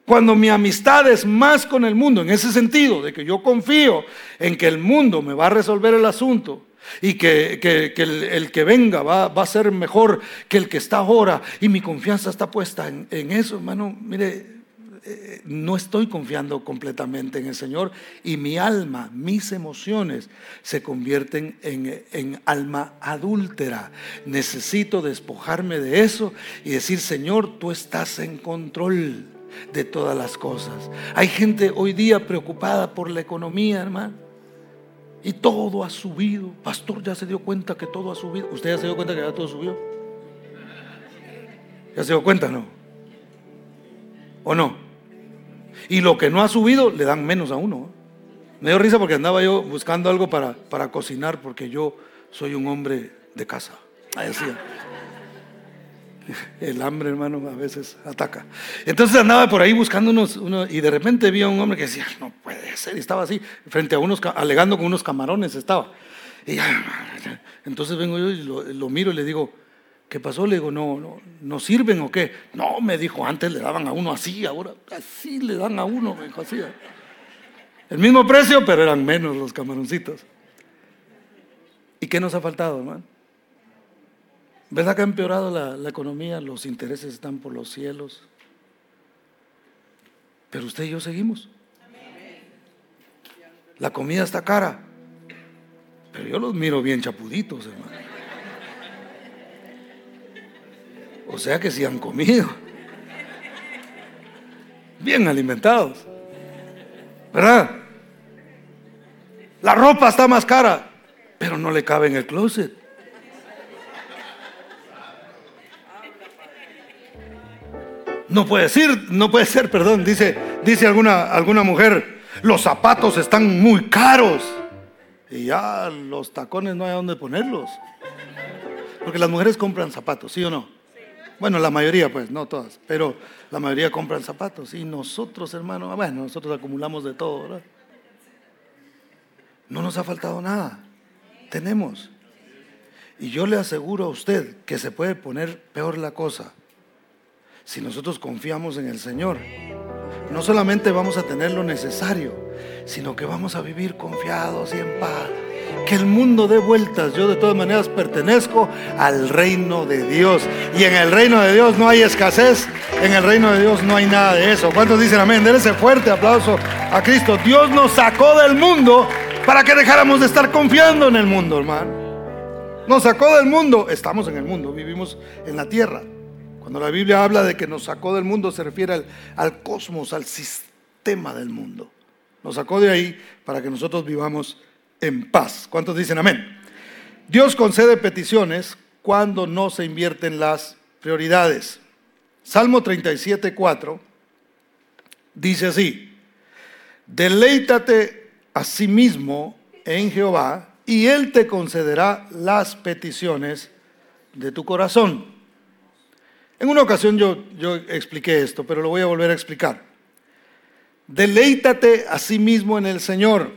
S1: Cuando mi amistad es más con el mundo, en ese sentido, de que yo confío en que el mundo me va a resolver el asunto, y que, el, que venga va, a ser mejor que el que está ahora y mi confianza está puesta en, eso, hermano. Mire, eh, no estoy confiando completamente en el Señor y mi alma, mis emociones se convierten en, en alma adúltera. Necesito despojarme de eso y decir, Señor, tú estás en control de todas las cosas. Hay gente hoy día preocupada por la economía, hermano y todo ha subido. Pastor, ya se dio cuenta que todo ha subido. ¿Usted ya se dio cuenta que ya todo subió? ¿Ya se dio cuenta, no? ¿O no? Y lo que no ha subido le dan menos a uno. Me dio risa porque andaba yo buscando algo para, para cocinar porque yo soy un hombre de casa. Ahí decía. El hambre, hermano, a veces ataca. Entonces andaba por ahí buscando unos, y de repente vi a un hombre que decía, no puede ser, y estaba así, frente a unos, alegando con unos camarones estaba. Y entonces vengo yo y lo, miro y le digo, ¿qué pasó? Le digo, no, no, ¿no sirven o qué? No, me dijo, antes le daban a uno así, ahora así le dan a uno, me dijo así. El mismo precio, pero eran menos los camaroncitos. ¿Y qué nos ha faltado, hermano? ¿Verdad que ha empeorado la, economía? Los intereses están por los cielos. Pero usted y yo seguimos. La comida está cara. Pero yo los miro bien chapuditos, hermano. O sea que si han comido. Bien alimentados. ¿Verdad? La ropa está más cara, pero no le cabe en el closet. No puede ser, no puede ser, perdón, dice, dice alguna, alguna mujer, los zapatos están muy caros. Y ya los tacones no hay dónde ponerlos. Porque las mujeres compran zapatos, ¿sí o no? Bueno, la mayoría, pues, no todas, pero la mayoría compran zapatos. Y nosotros, hermano, bueno, nosotros acumulamos de todo, ¿verdad? No nos ha faltado nada. Tenemos. Y yo le aseguro a usted que se puede poner peor la cosa si nosotros confiamos en el Señor, no solamente vamos a tener lo necesario, sino que vamos a vivir confiados y en paz. Que el mundo dé vueltas. Yo de todas maneras pertenezco al reino de Dios. Y en el reino de Dios no hay escasez. En el reino de Dios no hay nada de eso. ¿Cuántos dicen amén? Denle ese fuerte aplauso a Cristo. Dios nos sacó del mundo para que dejáramos de estar confiando en el mundo, hermano. Nos sacó del mundo. Estamos en el mundo, vivimos en la tierra. Cuando la Biblia habla de que nos sacó del mundo, se refiere al, cosmos, al sistema del mundo. Nos sacó de ahí para que nosotros vivamos en paz. ¿Cuántos dicen amén? Dios concede peticiones cuando no se invierten las prioridades. Salmo 37, 4 dice así, deleítate a sí mismo en Jehová y Él te concederá las peticiones de tu corazón. En una ocasión yo, yo expliqué esto, pero lo voy a volver a explicar. Deleítate a sí mismo en el Señor,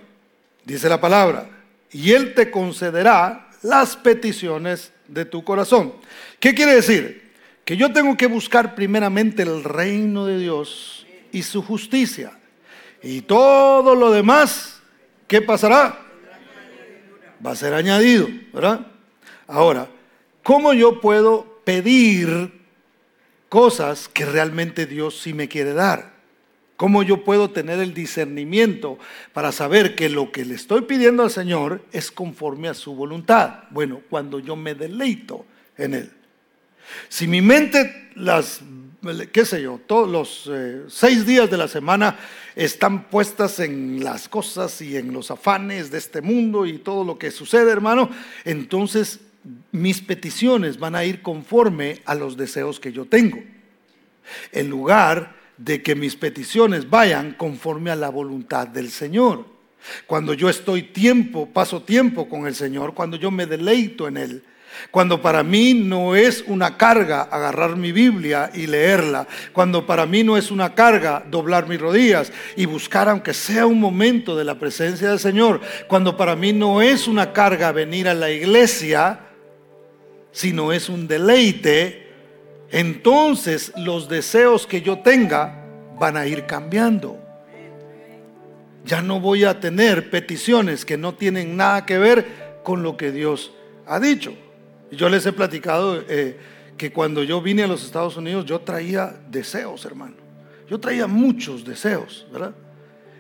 S1: dice la palabra, y Él te concederá las peticiones de tu corazón. ¿Qué quiere decir? Que yo tengo que buscar primeramente el reino de Dios y su justicia. Y todo lo demás, ¿qué pasará? Va a ser añadido, ¿verdad? Ahora, ¿cómo yo puedo pedir cosas que realmente Dios sí me quiere dar? ¿Cómo yo puedo tener el discernimiento para saber que lo que le estoy pidiendo al Señor es conforme a su voluntad? Bueno, cuando yo me deleito en Él. Si mi mente, las, qué sé yo, todos los eh, seis días de la semana están puestas en las cosas y en los afanes de este mundo y todo lo que sucede, hermano, entonces mis peticiones van a ir conforme a los deseos que yo tengo. En lugar de que mis peticiones vayan conforme a la voluntad del Señor. Cuando yo estoy tiempo, paso tiempo con el Señor, cuando yo me deleito en Él, cuando para mí no es una carga agarrar mi Biblia y leerla, cuando para mí no es una carga doblar mis rodillas y buscar aunque sea un momento de la presencia del Señor, cuando para mí no es una carga venir a la iglesia, sino es un deleite, entonces los deseos que yo tenga van a ir cambiando. Ya no voy a tener peticiones que no tienen nada que ver con lo que Dios ha dicho. Yo les he platicado eh, que cuando yo vine a los Estados Unidos yo traía deseos, hermano. Yo traía muchos deseos, ¿verdad?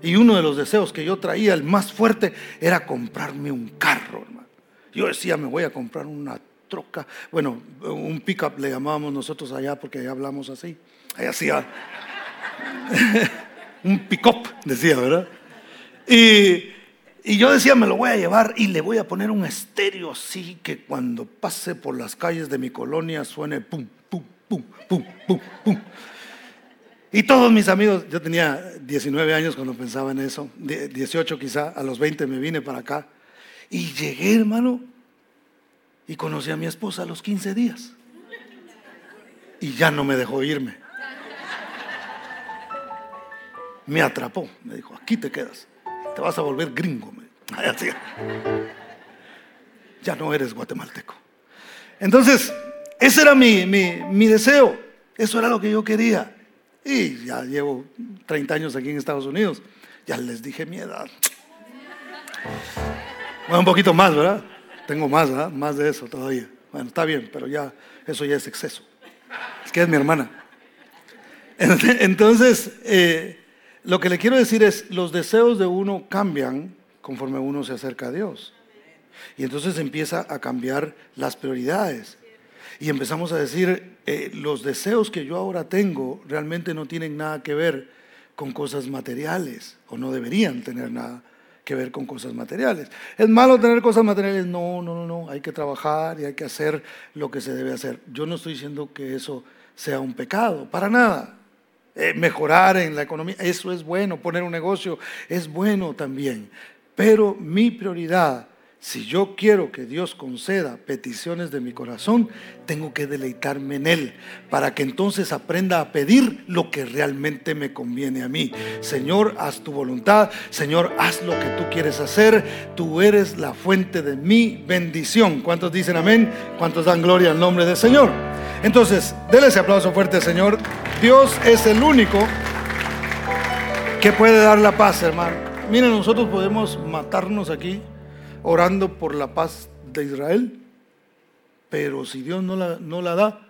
S1: Y uno de los deseos que yo traía, el más fuerte, era comprarme un carro, hermano. Yo decía, me voy a comprar una troca. Bueno, un pickup le llamábamos nosotros allá porque allá hablamos así. Allá hacía un pick-up, decía, ¿verdad? Y, y, yo decía, me lo voy a llevar y le voy a poner un estéreo así que cuando pase por las calles de mi colonia suene pum, pum, pum, pum, pum, pum. Y todos mis amigos, yo tenía 19 años cuando pensaba en eso, 18 quizá, a los 20 me vine para acá. Y llegué, hermano, y conocí a mi esposa a los 15 días. Y ya no me dejó irme. Me atrapó. Me dijo, aquí te quedas. Te vas a volver gringo. Ya no eres guatemalteco. Entonces, ese era mi, mi, deseo. Eso era lo que yo quería. Y ya llevo 30 años aquí en Estados Unidos. Ya les dije mi edad. Un poquito más, ¿verdad? Tengo más, Más de eso todavía. Bueno, está bien, pero ya eso ya es exceso. Es que es mi hermana. Entonces, eh, lo que le quiero decir es, los deseos de uno cambian conforme uno se acerca a Dios. Y entonces empieza a cambiar las prioridades. Y empezamos a decir, eh, los deseos que yo ahora tengo realmente no tienen nada que ver con cosas materiales, o no deberían tener nada que ver con cosas materiales. ¿Es malo tener cosas materiales? No, no, no, no. Hay que trabajar y hay que hacer lo que se debe hacer. Yo no estoy diciendo que eso sea un pecado, para nada. Eh, mejorar en la economía, eso es bueno. Poner un negocio es bueno también. Pero mi prioridad si yo quiero que Dios conceda peticiones de mi corazón, tengo que deleitarme en Él para que entonces aprenda a pedir lo que realmente me conviene a mí. Señor, haz tu voluntad. Señor, haz lo que tú quieres hacer. Tú eres la fuente de mi bendición. ¿Cuántos dicen amén? ¿Cuántos dan gloria al nombre del Señor? Entonces, déle ese aplauso fuerte, Señor. Dios es el único que puede dar la paz, hermano. Miren, nosotros podemos matarnos aquí orando por la paz de Israel, pero si Dios no la, no la da,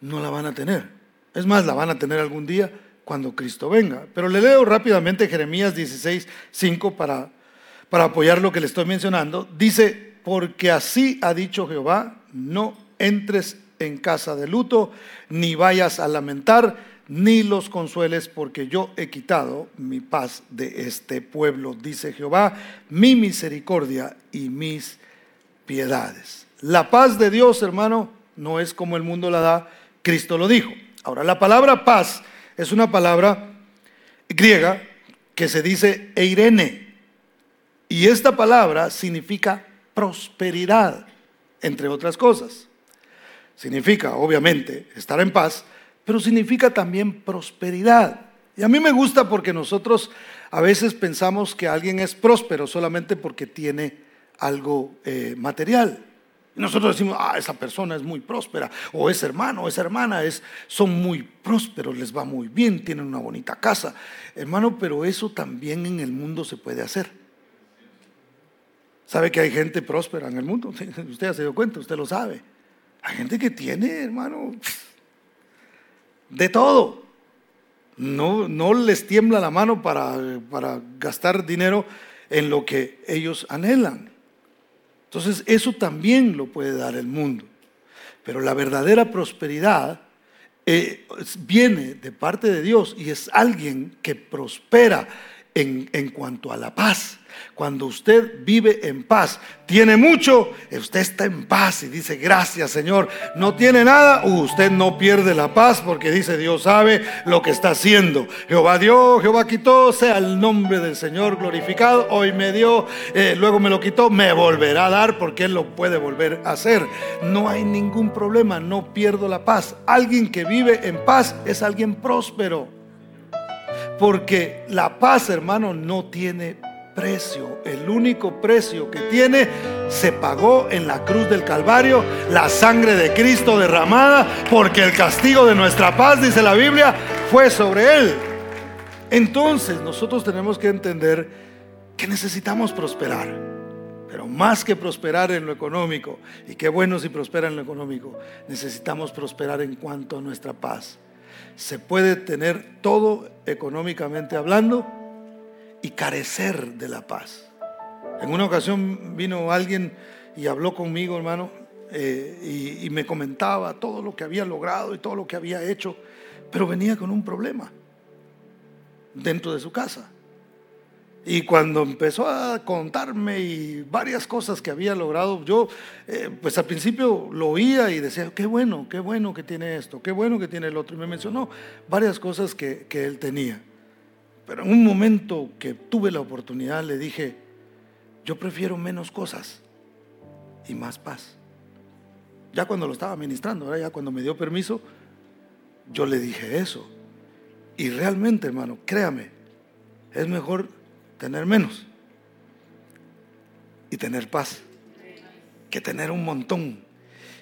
S1: no la van a tener. Es más, la van a tener algún día cuando Cristo venga. Pero le leo rápidamente Jeremías 16, 5 para, para apoyar lo que le estoy mencionando. Dice, porque así ha dicho Jehová, no entres en casa de luto, ni vayas a lamentar, ni los consueles, porque yo he quitado mi paz de este pueblo, dice Jehová, mi misericordia y mis piedades. La paz de Dios, hermano, no es como el mundo la da, Cristo lo dijo. Ahora, la palabra paz es una palabra griega que se dice eirene, y esta palabra significa prosperidad, entre otras cosas. Significa, obviamente, estar en paz, pero significa también prosperidad. Y a mí me gusta porque nosotros a veces pensamos que alguien es próspero solamente porque tiene algo eh, material. Y nosotros decimos, ah, esa persona es muy próspera, o ese hermano, o esa hermana es, son muy prósperos, les va muy bien, tienen una bonita casa. Hermano, pero eso también en el mundo se puede hacer. ¿Sabe que hay gente próspera en el mundo? Usted se dio cuenta, usted lo sabe. Hay gente que tiene, hermano, de todo. No, no les tiembla la mano para, para gastar dinero en lo que ellos anhelan. Entonces eso también lo puede dar el mundo. Pero la verdadera prosperidad eh, viene de parte de Dios y es alguien que prospera en, en cuanto a la paz. Cuando usted vive en paz, tiene mucho, usted está en paz y dice, gracias Señor. No tiene nada, usted no pierde la paz porque dice, Dios sabe lo que está haciendo. Jehová dio, Jehová quitó, sea el nombre del Señor glorificado. Hoy me dio, eh, luego me lo quitó, me volverá a dar porque Él lo puede volver a hacer. No hay ningún problema, no pierdo la paz. Alguien que vive en paz es alguien próspero. Porque la paz, hermano, no tiene precio, el único precio que tiene, se pagó en la cruz del Calvario, la sangre de Cristo derramada, porque el castigo de nuestra paz, dice la Biblia, fue sobre él. Entonces nosotros tenemos que entender que necesitamos prosperar, pero más que prosperar en lo económico, y qué bueno si prospera en lo económico, necesitamos prosperar en cuanto a nuestra paz. Se puede tener todo económicamente hablando, carecer de la paz. En una ocasión vino alguien y habló conmigo, hermano, eh, y, me comentaba todo lo que había logrado y todo lo que había hecho, pero venía con un problema dentro de su casa. Y cuando empezó a contarme y varias cosas que había logrado, yo eh, pues al principio lo oía y decía, qué bueno, qué bueno que tiene esto, qué bueno que tiene el otro. Y me mencionó varias cosas que él tenía. Pero en un momento que tuve la oportunidad le dije, yo prefiero menos cosas y más paz. Ya cuando lo estaba ministrando, ya cuando me dio permiso, yo le dije eso. Y realmente, hermano, créame, es mejor tener menos y tener paz que tener un montón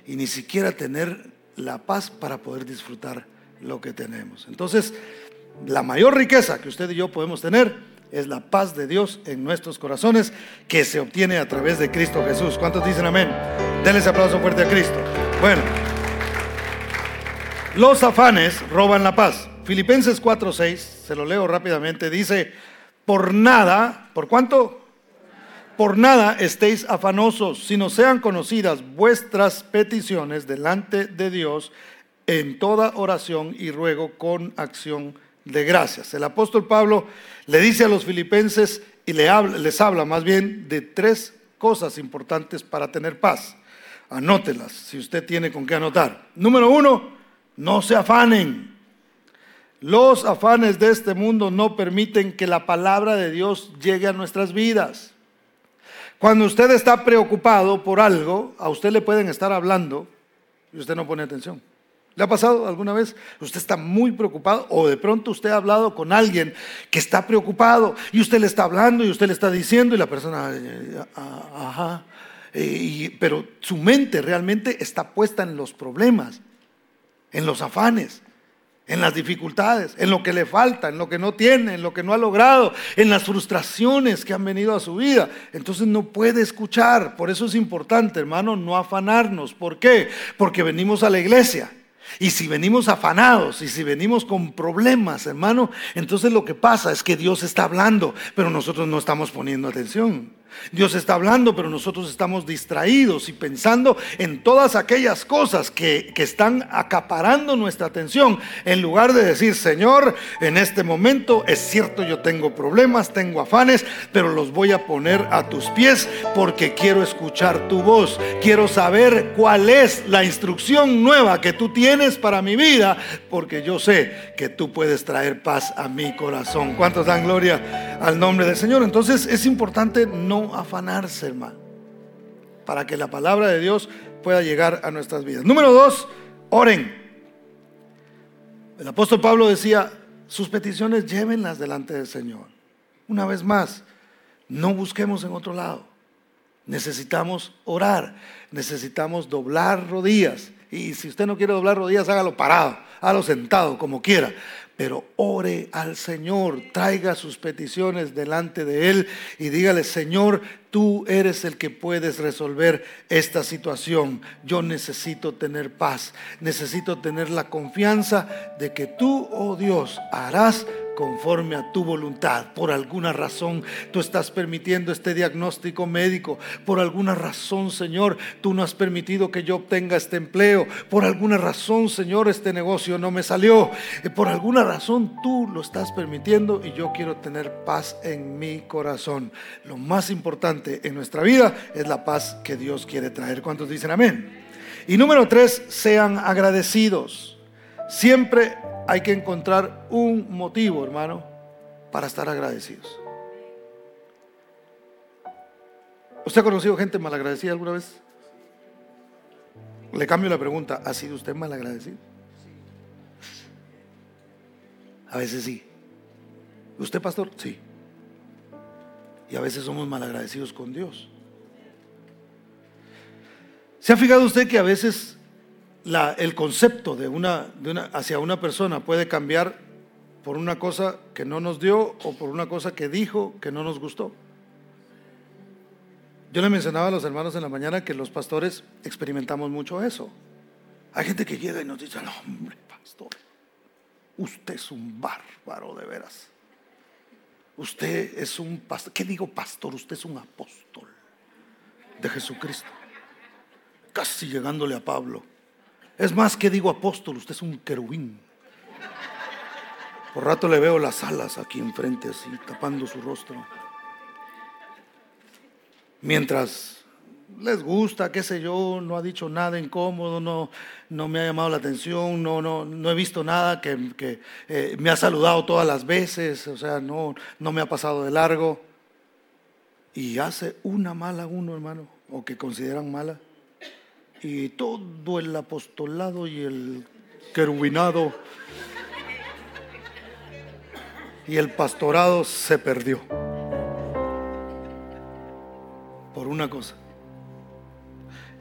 S1: y ni siquiera tener la paz para poder disfrutar lo que tenemos. Entonces, la mayor riqueza que usted y yo podemos tener es la paz de Dios en nuestros corazones que se obtiene a través de Cristo Jesús. ¿Cuántos dicen amén? Denle ese aplauso fuerte a Cristo. Bueno, los afanes roban la paz. Filipenses 4:6, se lo leo rápidamente, dice, por nada, ¿por cuánto? Por nada estéis afanosos, sino sean conocidas vuestras peticiones delante de Dios en toda oración y ruego con acción de gracias. El apóstol Pablo le dice a los filipenses y le habla, les habla más bien de tres cosas importantes para tener paz. Anótelas si usted tiene con qué anotar. Número uno, no se afanen. Los afanes de este mundo no permiten que la palabra de Dios llegue a nuestras vidas. Cuando usted está preocupado por algo, a usted le pueden estar hablando y usted no pone atención. ¿Le ha pasado alguna vez? Usted está muy preocupado o de pronto usted ha hablado con alguien que está preocupado y usted le está hablando y usted le está diciendo y la persona, ah, ajá, pero su mente realmente está puesta en los problemas, en los afanes, en las dificultades, en lo que le falta, en lo que no tiene, en lo que no ha logrado, en las frustraciones que han venido a su vida. Entonces no puede escuchar. Por eso es importante, hermano, no afanarnos. ¿Por qué? Porque venimos a la iglesia y si venimos afanados y si venimos con problemas, hermano, entonces lo que pasa es que Dios está hablando, pero nosotros no estamos poniendo atención. Dios está hablando, pero nosotros estamos distraídos y pensando en todas aquellas cosas que, están acaparando nuestra atención, en lugar de decir, Señor, en este momento es cierto, yo tengo problemas, tengo afanes, pero los voy a poner a tus pies porque quiero escuchar tu voz, quiero saber cuál es la instrucción nueva que tú tienes para mi vida, porque yo sé que tú puedes traer paz a mi corazón. ¿Cuántos dan gloria al nombre del Señor? Entonces es importante no afanarse, hermano, para que la palabra de Dios pueda llegar a nuestras vidas. Número dos, oren. El apóstol Pablo decía, sus peticiones llévenlas delante del Señor. Una vez más, no busquemos en otro lado. Necesitamos orar, necesitamos doblar rodillas. Y si usted no quiere doblar rodillas, hágalo parado, hágalo sentado, como quiera pero ore al Señor, traiga sus peticiones delante de Él y dígale, Señor, tú eres el que puedes resolver esta situación. Yo necesito tener paz, necesito tener la confianza de que tú, oh Dios, harás conforme a tu voluntad. Por alguna razón tú estás permitiendo este diagnóstico médico. Por alguna razón, Señor, tú no has permitido que yo obtenga este empleo. Por alguna razón, Señor, este negocio no me salió. Eh, por alguna razón tú lo estás permitiendo y yo quiero tener paz en mi corazón. Lo más importante en nuestra vida es la paz que Dios quiere traer. ¿Cuántos dicen amén? Y número tres, sean agradecidos. Siempre hay que encontrar un motivo, hermano, para estar agradecidos. ¿Usted ha conocido gente malagradecida alguna vez? Le cambio la pregunta, ¿ha sido usted malagradecido? A veces sí. ¿Usted, pastor? Sí. Y a veces somos malagradecidos con Dios. ¿Se ha fijado usted que a veces el concepto de una, de una, hacia una persona puede cambiar por una cosa que no nos dio o por una cosa que dijo que no nos gustó. Yo le mencionaba a los hermanos en la mañana que los pastores experimentamos mucho eso. Hay gente que llega y nos dice, no, hombre, pastor, usted es un bárbaro de veras. Usted es un pastor. ¿Qué digo pastor? Usted es un apóstol de Jesucristo. Casi llegándole a Pablo. Es más que digo apóstol, usted es un querubín. Por rato le veo las alas aquí enfrente, así, tapando su rostro. Mientras les gusta, qué sé yo, no ha dicho nada incómodo, no, no me ha llamado la atención, no, no, no he visto nada que, eh, me ha saludado todas las veces, o sea, no, no me ha pasado de largo. Y hace una mala uno, hermano, o que consideran mala y todo el apostolado y el querubinado y el pastorado se perdió por una cosa.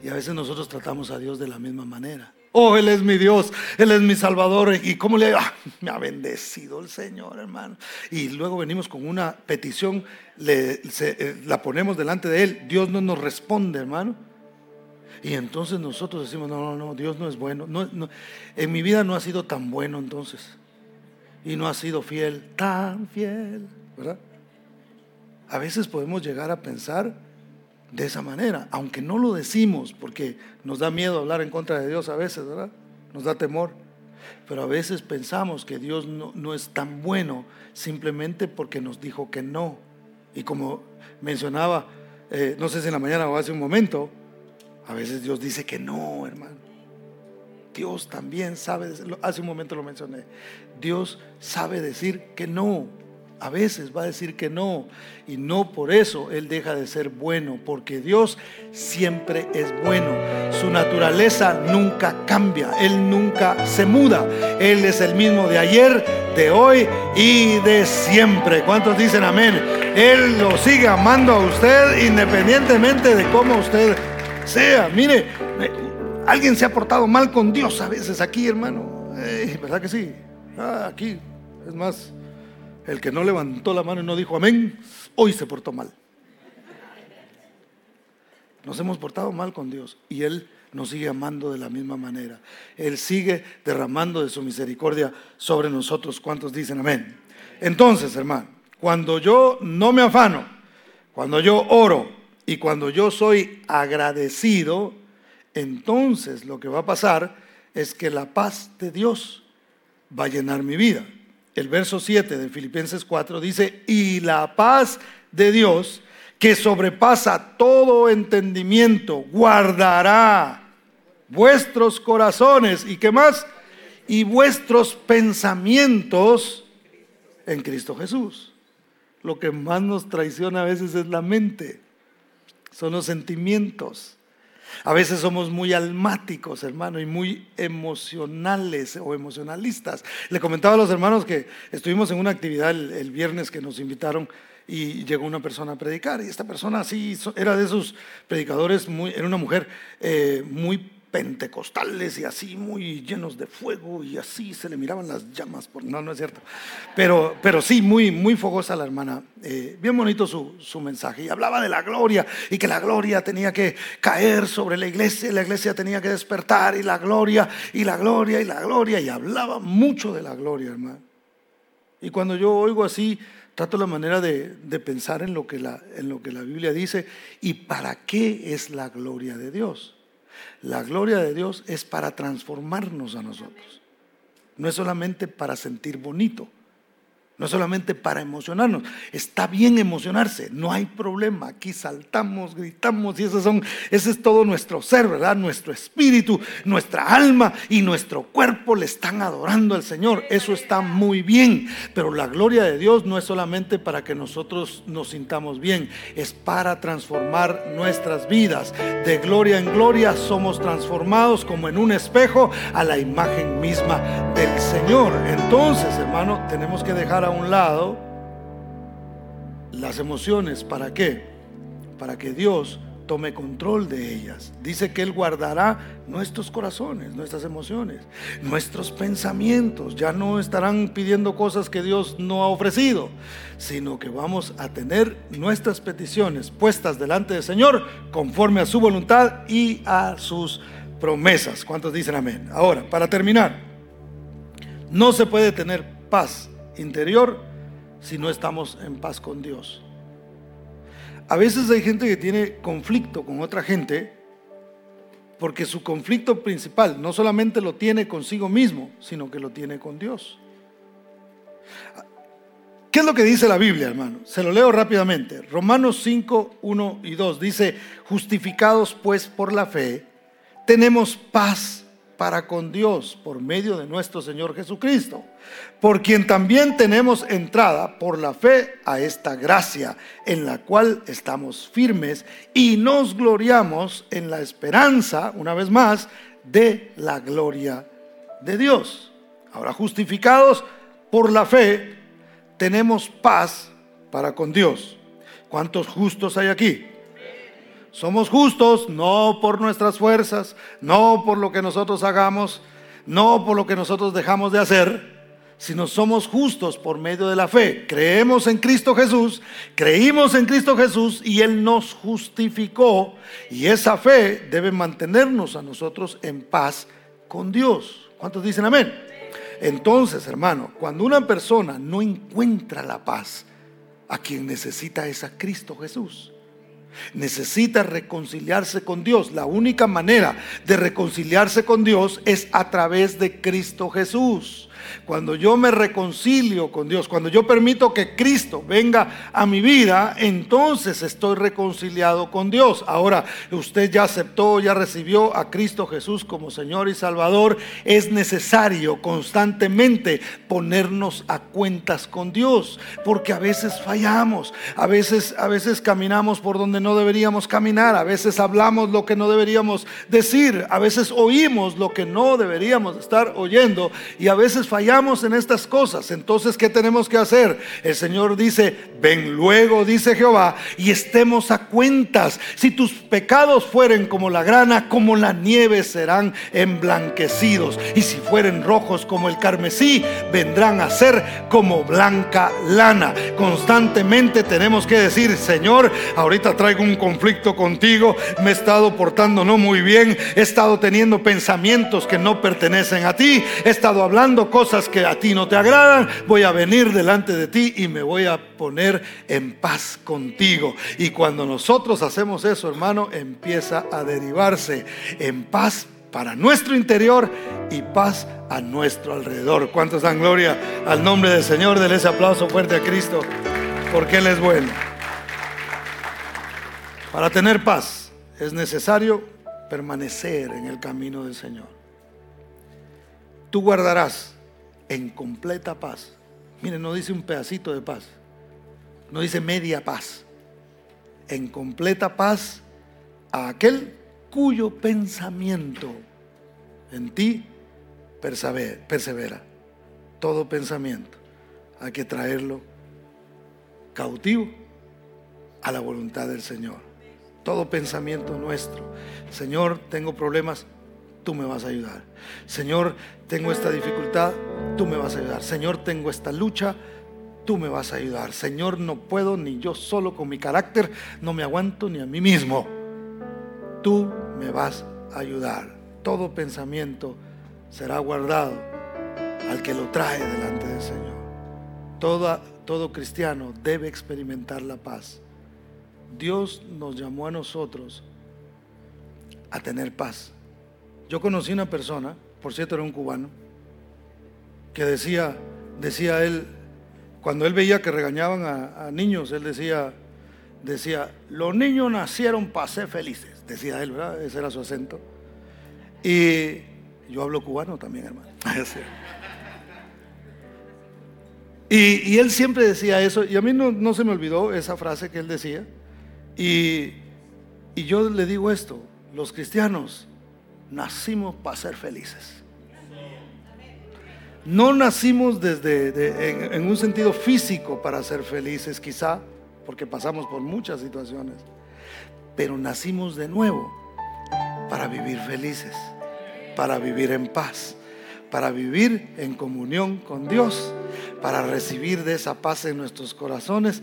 S1: Y a veces nosotros tratamos a Dios de la misma manera. Oh, Él es mi Dios, Él es mi Salvador. ¿Y cómo le ah, me ha bendecido el Señor, hermano? Y luego venimos con una petición, le, eh, la ponemos delante de Él. Dios no nos responde, hermano. Y entonces nosotros decimos, no, no, no, Dios no es bueno. No, en mi vida no ha sido tan bueno entonces. Y no ha sido fiel, tan fiel, ¿verdad? A veces podemos llegar a pensar de esa manera, aunque no lo decimos, porque nos da miedo hablar en contra de Dios a veces, ¿verdad? Nos da temor. Pero a veces pensamos que Dios no, es tan bueno simplemente porque nos dijo que no. Y como mencionaba, eh, no sé si en la mañana o hace un momento, a veces Dios dice que no, hermano. Dios también sabe, hace un momento lo mencioné, Dios sabe decir que no. A veces va a decir que no. Y no por eso Él deja de ser bueno, porque Dios siempre es bueno. Su naturaleza nunca cambia, Él nunca se muda. Él es el mismo de ayer, de hoy y de siempre. ¿Cuántos dicen amén? Él lo sigue amando a usted independientemente de cómo usted sea. Mire, alguien se ha portado mal con Dios a veces aquí, hermano. ¿Verdad que sí? Ah, aquí. Es más, el que no levantó la mano y no dijo amén, hoy se portó mal. Nos hemos portado mal con Dios y Él nos sigue amando de la misma manera. Él sigue derramando de su misericordia sobre nosotros. ¿Cuántos dicen amén? Entonces, hermano, cuando yo no me afano, cuando yo oro, y cuando yo soy agradecido, entonces lo que va a pasar es que la paz de Dios va a llenar mi vida. El verso 7 de Filipenses 4 dice, y la paz de Dios, que sobrepasa todo entendimiento, guardará vuestros corazones y qué más, y vuestros pensamientos en Cristo Jesús. Lo que más nos traiciona a veces es la mente son los sentimientos. A veces somos muy almáticos, hermano, y muy emocionales o emocionalistas. Le comentaba a los hermanos que estuvimos en una actividad el, viernes que nos invitaron y llegó una persona a predicar. Y esta persona así era de esos predicadores, muy, era una mujer eh, muy pentecostales y así muy llenos de fuego y así se le miraban las llamas. Por... No, no es cierto. Pero, pero sí, muy, muy fogosa la hermana. Eh, bien bonito su, su, mensaje. Y hablaba de la gloria y que la gloria tenía que caer sobre la iglesia y la iglesia tenía que despertar y la gloria y la gloria y la gloria. Y hablaba mucho de la gloria, hermano. Y cuando yo oigo así, trato la manera de, de pensar en lo, que la, en lo que la Biblia dice y para qué es la gloria de Dios. La gloria de Dios es para transformarnos a nosotros. No es solamente para sentir bonito. No solamente para emocionarnos, está bien emocionarse, no hay problema. Aquí saltamos, gritamos y son, ese es todo nuestro ser, ¿verdad? Nuestro espíritu, nuestra alma y nuestro cuerpo le están adorando al Señor. Eso está muy bien, pero la gloria de Dios no es solamente para que nosotros nos sintamos bien, es para transformar nuestras vidas. De gloria en gloria somos transformados como en un espejo a la imagen misma del Señor. Entonces, hermano, tenemos que dejar a un lado las emociones. ¿Para qué? Para que Dios tome control de ellas. Dice que Él guardará nuestros corazones, nuestras emociones, nuestros pensamientos. Ya no estarán pidiendo cosas que Dios no ha ofrecido, sino que vamos a tener nuestras peticiones puestas delante del Señor conforme a su voluntad y a sus promesas. ¿Cuántos dicen amén? Ahora, para terminar, no se puede tener paz interior si no estamos en paz con Dios. A veces hay gente que tiene conflicto con otra gente porque su conflicto principal no solamente lo tiene consigo mismo, sino que lo tiene con Dios. ¿Qué es lo que dice la Biblia, hermano? Se lo leo rápidamente. Romanos 5, 1 y 2 dice, justificados pues por la fe, tenemos paz para con Dios por medio de nuestro Señor Jesucristo, por quien también tenemos entrada por la fe a esta gracia, en la cual estamos firmes y nos gloriamos en la esperanza, una vez más, de la gloria de Dios. Ahora justificados por la fe, tenemos paz para con Dios. ¿Cuántos justos hay aquí? Somos justos no por nuestras fuerzas, no por lo que nosotros hagamos, no por lo que nosotros dejamos de hacer, sino somos justos por medio de la fe. Creemos en Cristo Jesús, creímos en Cristo Jesús y Él nos justificó y esa fe debe mantenernos a nosotros en paz con Dios. ¿Cuántos dicen amén? Entonces, hermano, cuando una persona no encuentra la paz, a quien necesita es a Cristo Jesús. Necesita reconciliarse con Dios. La única manera de reconciliarse con Dios es a través de Cristo Jesús. Cuando yo me reconcilio con Dios, cuando yo permito que Cristo venga a mi vida, entonces estoy reconciliado con Dios. Ahora, usted ya aceptó, ya recibió a Cristo Jesús como Señor y Salvador. Es necesario constantemente ponernos a cuentas con Dios, porque a veces fallamos, a veces, a veces caminamos por donde no deberíamos caminar, a veces hablamos lo que no deberíamos decir, a veces oímos lo que no deberíamos estar oyendo y a veces fallamos en estas cosas. Entonces, ¿qué tenemos que hacer? El Señor dice, ven luego, dice Jehová, y estemos a cuentas. Si tus pecados fueren como la grana, como la nieve serán emblanquecidos. Y si fueren rojos como el carmesí, vendrán a ser como blanca lana. Constantemente tenemos que decir, Señor, ahorita traigo un conflicto contigo, me he estado portando no muy bien, he estado teniendo pensamientos que no pertenecen a ti, he estado hablando cosas cosas que a ti no te agradan, voy a venir delante de ti y me voy a poner en paz contigo. Y cuando nosotros hacemos eso, hermano, empieza a derivarse en paz para nuestro interior y paz a nuestro alrededor. ¿Cuántos dan gloria al nombre del Señor? Denle ese aplauso fuerte a Cristo, porque Él es bueno. Para tener paz es necesario permanecer en el camino del Señor. Tú guardarás en completa paz. Miren, no dice un pedacito de paz, no dice media paz. En completa paz a aquel cuyo pensamiento en ti persevera. Todo pensamiento hay que traerlo cautivo a la voluntad del Señor. Todo pensamiento nuestro. Señor, tengo problemas, tú me vas a ayudar. Señor, tengo esta dificultad, tú me vas a ayudar. Señor, tengo esta lucha, tú me vas a ayudar. Señor, no puedo ni yo solo con mi carácter, no me aguanto ni a mí mismo. Tú me vas a ayudar. Todo pensamiento será guardado al que lo trae delante del Señor. todo cristiano debe experimentar la paz. Dios nos llamó a nosotros a tener paz. Yo conocí una persona, por cierto era un cubano, que decía, decía él, cuando él veía que regañaban a, niños, él decía, decía, los niños nacieron para ser felices, decía él, ¿verdad? Ese era su acento. Y yo hablo cubano también, hermano. Y, y, él siempre decía eso, y a mí no, se me olvidó esa frase que él decía. Y yo le digo esto, los cristianos nacimos para ser felices. No nacimos desde en, un sentido físico para ser felices, quizá, porque pasamos por muchas situaciones, pero nacimos de nuevo para vivir felices, para vivir en paz, para vivir en comunión con Dios, para recibir de esa paz en nuestros corazones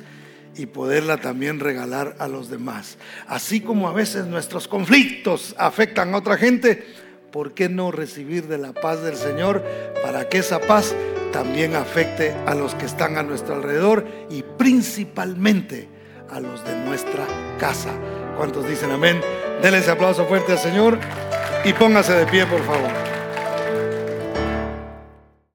S1: y poderla también regalar a los demás. Así como a veces nuestros conflictos afectan a otra gente, ¿por qué no recibir de la paz del Señor para que esa paz también afecte a los que están a nuestro alrededor y principalmente a los de nuestra casa? ¿Cuántos dicen amén? Denle ese aplauso fuerte al Señor y póngase de pie, por favor.